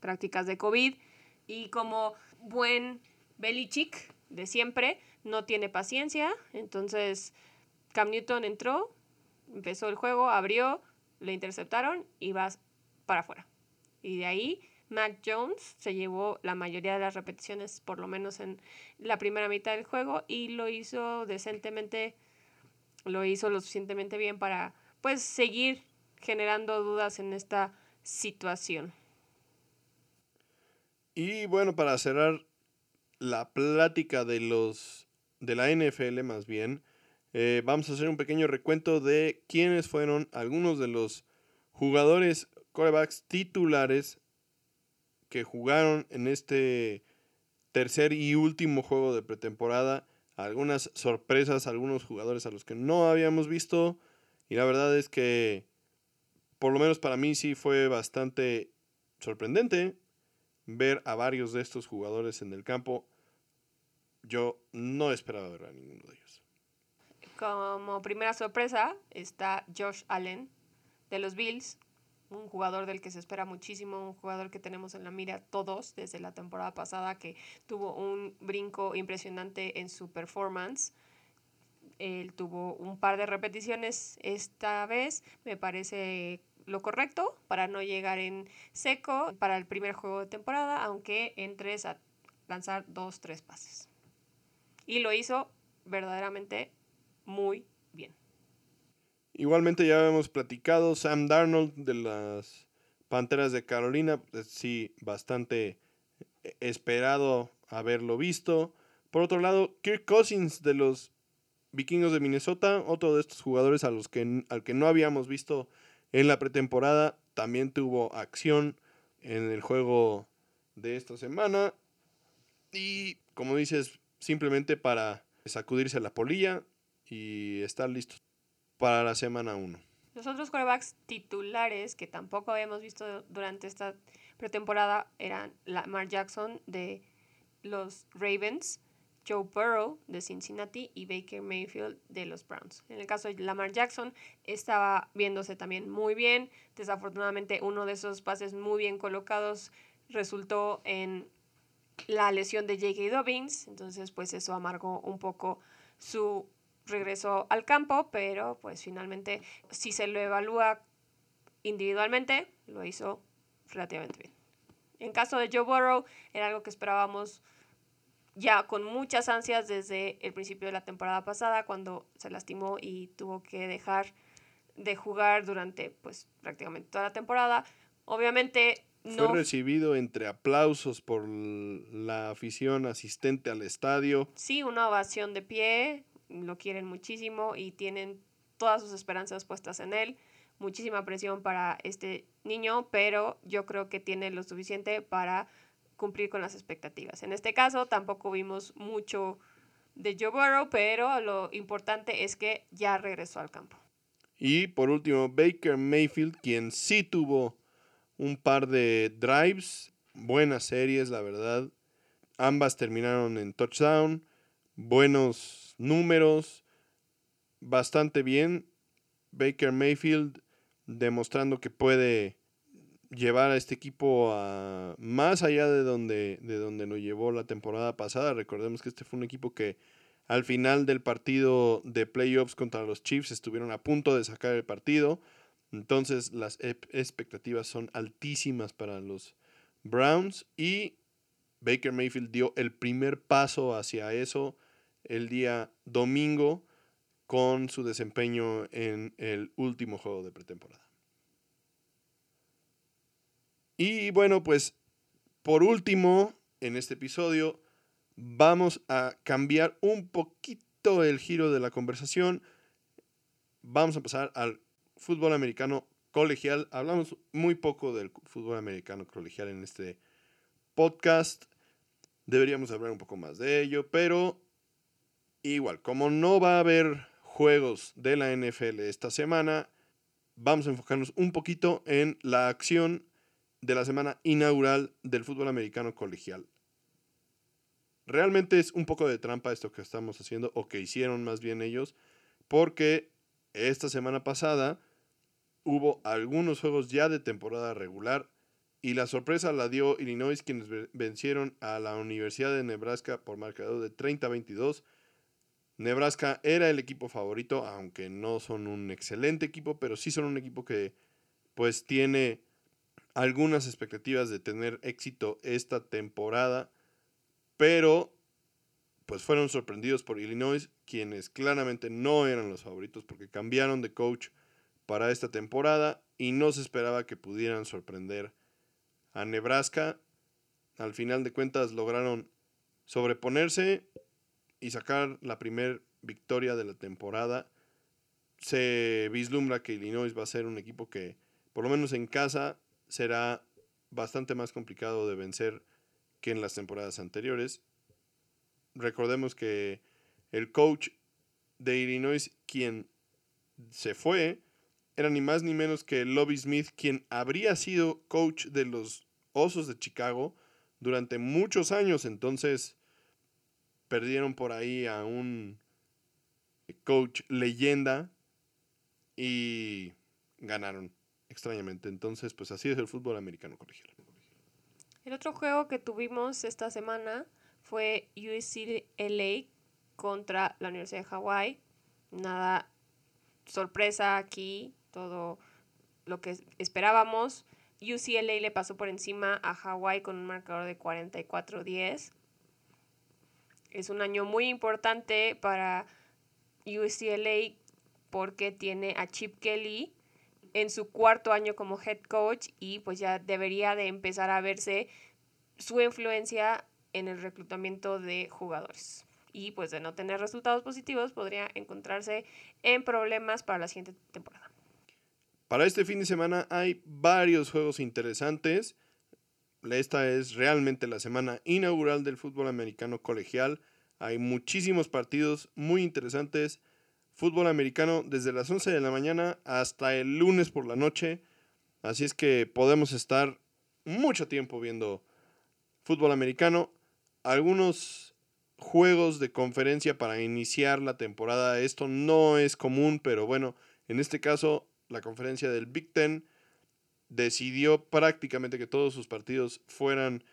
prácticas de COVID y como buen Belichick de siempre, no tiene paciencia, entonces Cam Newton entró, empezó el juego, abrió, le interceptaron y vas para afuera. Y de ahí Mac Jones se llevó la mayoría de las repeticiones, por lo menos en la primera mitad del juego, y lo hizo decentemente, lo hizo lo suficientemente bien para pues seguir generando dudas en esta situación. Y bueno, para cerrar la plática de los de la NFL más bien, eh, vamos a hacer un pequeño recuento de quiénes fueron algunos de los jugadores corebacks titulares que jugaron en este tercer y último juego de pretemporada. Algunas sorpresas, algunos jugadores a los que no habíamos visto. Y la verdad es que, por lo menos para mí, sí fue bastante sorprendente ver a varios de estos jugadores en el campo. Yo no esperaba ver a ninguno de ellos. Como primera sorpresa está Josh Allen de los Bills, un jugador del que se espera muchísimo, un jugador que tenemos en la mira todos desde la temporada pasada que tuvo un brinco impresionante en su performance. Él tuvo un par de repeticiones esta vez, me parece lo correcto para no llegar en seco para el primer juego de temporada, aunque entres a lanzar dos, tres pases. Y lo hizo verdaderamente muy bien. Igualmente ya hemos platicado Sam Darnold de las Panteras de Carolina, pues, sí, bastante esperado haberlo visto. Por otro lado, Kirk Cousins de los Vikingos de Minnesota, otro de estos jugadores a los que, al que no habíamos visto en la pretemporada, también tuvo acción en el juego de esta semana. Y como dices, simplemente para sacudirse la polilla y estar listos para la semana 1. Los otros quarterbacks titulares que tampoco habíamos visto durante esta pretemporada eran Lamar Jackson de los Ravens, Joe Burrow de Cincinnati y Baker Mayfield de los Browns. En el caso de Lamar Jackson estaba viéndose también muy bien. Desafortunadamente uno de esos pases muy bien colocados resultó en la lesión de J.K. Dobbins, entonces pues eso amargó un poco su regresó al campo, pero pues finalmente si se lo evalúa individualmente, lo hizo relativamente bien. En caso de Joe Burrow, era algo que esperábamos ya con muchas ansias desde el principio de la temporada pasada, cuando se lastimó y tuvo que dejar de jugar durante pues prácticamente toda la temporada. Obviamente no. Fue recibido entre aplausos por la afición asistente al estadio. Sí, una ovación de pie, lo quieren muchísimo y tienen todas sus esperanzas puestas en él. Muchísima presión para este niño, pero yo creo que tiene lo suficiente para cumplir con las expectativas. En este caso tampoco vimos mucho de Joe Burrow, pero lo importante es que ya regresó al campo. Y por último, Baker Mayfield, quien sí tuvo un par de drives, buenas series, la verdad. Ambas terminaron en touchdown, buenos números bastante bien. Baker Mayfield demostrando que puede llevar a este equipo a más allá de donde, de donde lo llevó la temporada pasada. Recordemos que este fue un equipo que al final del partido de playoffs contra los Chiefs estuvieron a punto de sacar el partido. Entonces las expectativas son altísimas para los Browns y Baker Mayfield dio el primer paso hacia eso el día domingo con su desempeño en el último juego de pretemporada. Y bueno, pues por último, en este episodio vamos a cambiar un poquito el giro de la conversación. Vamos a pasar al fútbol americano colegial. Hablamos muy poco del fútbol americano colegial en este podcast. Deberíamos hablar un poco más de ello, pero Igual, como no va a haber juegos de la NFL esta semana, vamos a enfocarnos un poquito en la acción de la semana inaugural del fútbol americano colegial. Realmente es un poco de trampa esto que estamos haciendo, o que hicieron más bien ellos, porque esta semana pasada hubo algunos juegos ya de temporada regular y la sorpresa la dio Illinois quienes vencieron a la Universidad de Nebraska por marcador de 30-22 Nebraska era el equipo favorito, aunque no son un excelente equipo, pero sí son un equipo que pues tiene algunas expectativas de tener éxito esta temporada, pero pues fueron sorprendidos por Illinois, quienes claramente no eran los favoritos porque cambiaron de coach para esta temporada y no se esperaba que pudieran sorprender a Nebraska. al final de cuentas lograron sobreponerse y sacar la primera victoria de la temporada. Se vislumbra que Illinois va a ser un equipo que, por lo menos en casa, será bastante más complicado de vencer que en las temporadas anteriores. Recordemos que el coach de Illinois, quien se fue, era ni más ni menos que Lobby Smith, quien habría sido coach de los Osos de Chicago durante muchos años. Entonces perdieron por ahí a un coach leyenda y ganaron extrañamente. Entonces, pues así es el fútbol americano colegial. El otro juego que tuvimos esta semana fue UCLA contra la Universidad de Hawái. Nada sorpresa aquí, todo lo que esperábamos. UCLA le pasó por encima a Hawái con un marcador de 44-10. Es un año muy importante para UCLA porque tiene a Chip Kelly en su cuarto año como head coach y pues ya debería de empezar a verse su influencia en el reclutamiento de jugadores. Y pues de no tener resultados positivos podría encontrarse en problemas para la siguiente temporada. Para este fin de semana hay varios juegos interesantes. Esta es realmente la semana inaugural del fútbol americano colegial. Hay muchísimos partidos muy interesantes. Fútbol americano desde las 11 de la mañana hasta el lunes por la noche. Así es que podemos estar mucho tiempo viendo fútbol americano. Algunos juegos de conferencia para iniciar la temporada. Esto no es común, pero bueno, en este caso la conferencia del Big Ten decidió prácticamente que todos sus partidos fueran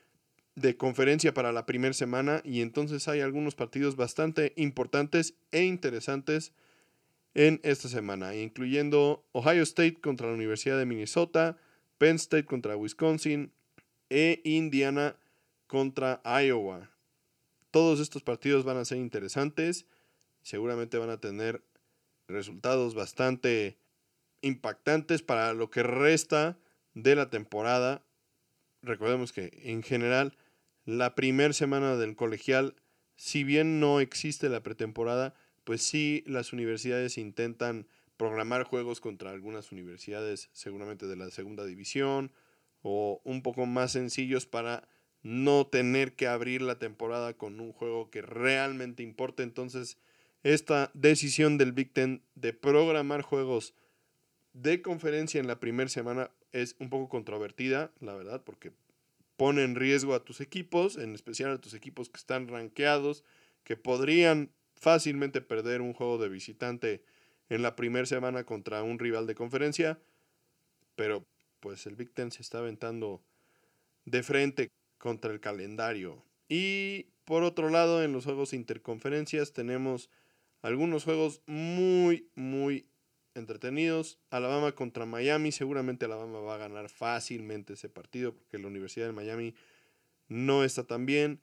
de conferencia para la primera semana y entonces hay algunos partidos bastante importantes e interesantes en esta semana, incluyendo Ohio State contra la Universidad de Minnesota, Penn State contra Wisconsin e Indiana contra Iowa. Todos estos partidos van a ser interesantes, seguramente van a tener resultados bastante impactantes para lo que resta de la temporada. Recordemos que en general la primera semana del colegial, si bien no existe la pretemporada, pues sí las universidades intentan programar juegos contra algunas universidades seguramente de la segunda división o un poco más sencillos para no tener que abrir la temporada con un juego que realmente importe. Entonces, esta decisión del Big Ten de programar juegos de conferencia en la primera semana es un poco controvertida, la verdad, porque pone en riesgo a tus equipos, en especial a tus equipos que están rankeados, que podrían fácilmente perder un juego de visitante en la primera semana contra un rival de conferencia, pero pues el Big Ten se está aventando de frente contra el calendario. Y por otro lado, en los juegos interconferencias tenemos algunos juegos muy, muy entretenidos. Alabama contra Miami. Seguramente Alabama va a ganar fácilmente ese partido porque la Universidad de Miami no está tan bien.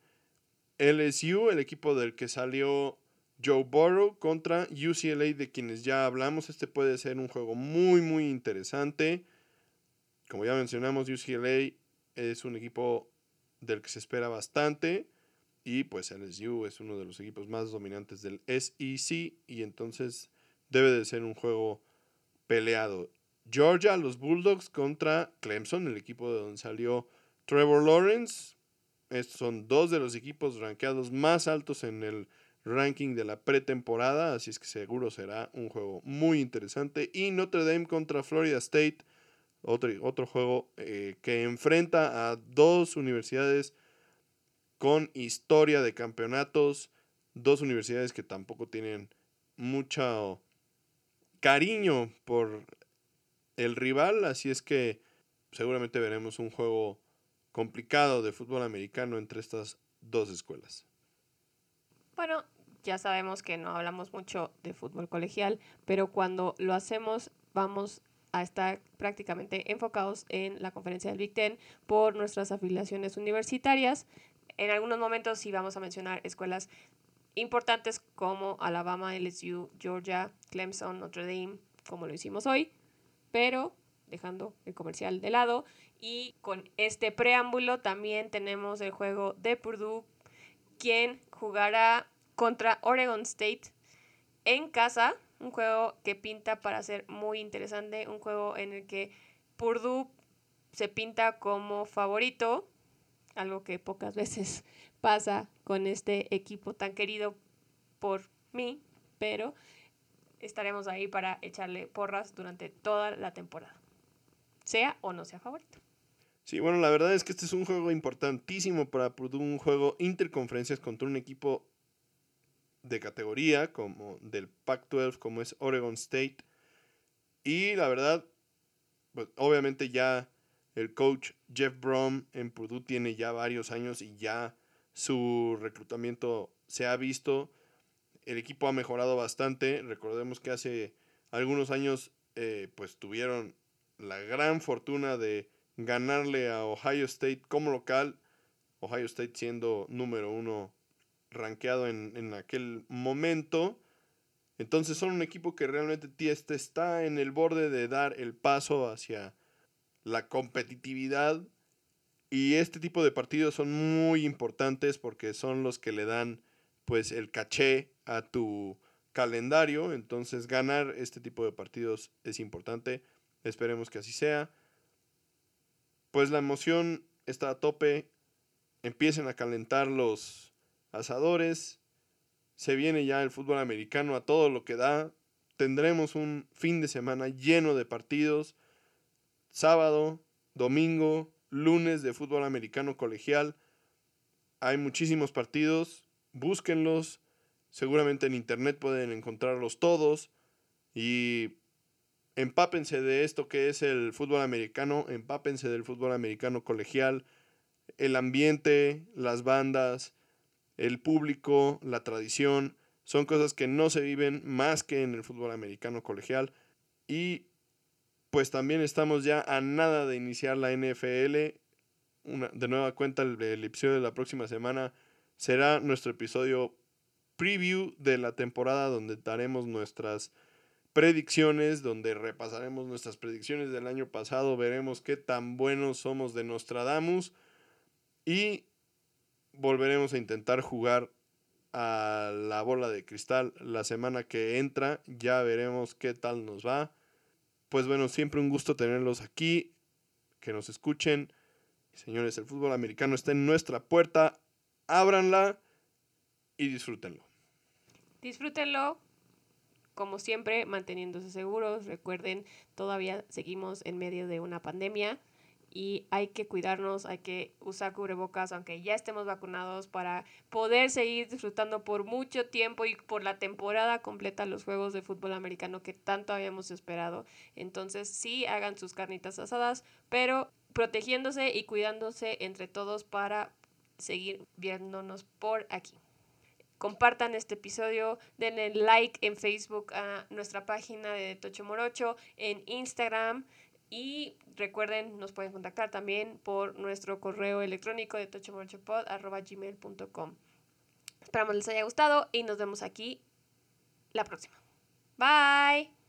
LSU, el equipo del que salió Joe Burrow contra UCLA de quienes ya hablamos. Este puede ser un juego muy muy interesante. Como ya mencionamos, UCLA es un equipo del que se espera bastante. Y pues LSU es uno de los equipos más dominantes del SEC. Y entonces debe de ser un juego peleado. Georgia, los Bulldogs contra Clemson, el equipo de donde salió Trevor Lawrence. Estos son dos de los equipos rankeados más altos en el ranking de la pretemporada, así es que seguro será un juego muy interesante. Y Notre Dame contra Florida State, otro, otro juego eh, que enfrenta a dos universidades con historia de campeonatos, dos universidades que tampoco tienen mucho cariño por el rival, así es que seguramente veremos un juego complicado de fútbol americano entre estas dos escuelas. Bueno, ya sabemos que no hablamos mucho de fútbol colegial, pero cuando lo hacemos vamos a estar prácticamente enfocados en la conferencia del Big Ten por nuestras afiliaciones universitarias. En algunos momentos sí vamos a mencionar escuelas importantes como Alabama, LSU, Georgia, Clemson, Notre Dame, como lo hicimos hoy, pero dejando el comercial de lado Y con este preámbulo también tenemos el juego de Purdue, quien jugará contra Oregon State en casa. Un juego que pinta para ser muy interesante, un juego en el que Purdue se pinta como favorito, algo que pocas veces pasa con este equipo tan querido por mí, pero estaremos ahí para echarle porras durante toda la temporada, sea o no sea favorito. Sí, bueno, la verdad es que este es un juego importantísimo para Purdue, un juego interconferencias contra un equipo de categoría como del Pac-12 como es Oregon State. Y la verdad, pues, obviamente ya el coach Jeff Brom en Purdue tiene ya varios años y ya su reclutamiento se ha visto. El equipo ha mejorado bastante. Recordemos que hace algunos años eh, pues tuvieron la gran fortuna de ganarle a Ohio State como local. Ohio State siendo número uno rankeado en, en aquel momento. Entonces son un equipo que realmente está en el borde de dar el paso hacia la competitividad. Y este tipo de partidos son muy importantes porque son los que le dan pues el caché a tu calendario. Entonces ganar este tipo de partidos es importante. Esperemos que así sea. Pues la emoción está a tope. Empiecen a calentar los asadores. Se viene ya el fútbol americano a todo lo que da. Tendremos un fin de semana lleno de partidos. Sábado, domingo, lunes de fútbol americano colegial. Hay muchísimos partidos. Búsquenlos. Seguramente en internet pueden encontrarlos todos. Y empápense de esto que es el fútbol americano. Empápense del fútbol americano colegial. El ambiente, las bandas el público, la tradición, son cosas que no se viven más que en el fútbol americano colegial. Y pues también estamos ya a nada de iniciar la NFL. Una, de nueva cuenta, el, el episodio de la próxima semana será nuestro episodio preview de la temporada donde daremos nuestras predicciones, donde repasaremos nuestras predicciones del año pasado, veremos qué tan buenos somos de Nostradamus y volveremos a intentar jugar a la bola de cristal la semana que entra. Ya veremos qué tal nos va. Pues bueno, siempre un gusto tenerlos aquí, que nos escuchen. Señores, el fútbol americano está en nuestra puerta. Ábranla y disfrútenlo. Disfrútenlo, como siempre, manteniéndose seguros. Recuerden, todavía seguimos en medio de una pandemia y hay que cuidarnos, hay que usar cubrebocas aunque ya estemos vacunados para poder seguir disfrutando por mucho tiempo y por la temporada completa los juegos de fútbol americano que tanto habíamos esperado. Entonces sí hagan sus carnitas asadas, pero protegiéndose y cuidándose entre todos para seguir viéndonos por aquí. Compartan este episodio, denle like en Facebook a nuestra página de Tocho Morocho, en Instagram. Y recuerden, nos pueden contactar también por nuestro correo electrónico de tochomorchopod.gmail.com. Esperamos les haya gustado y nos vemos aquí la próxima. Bye.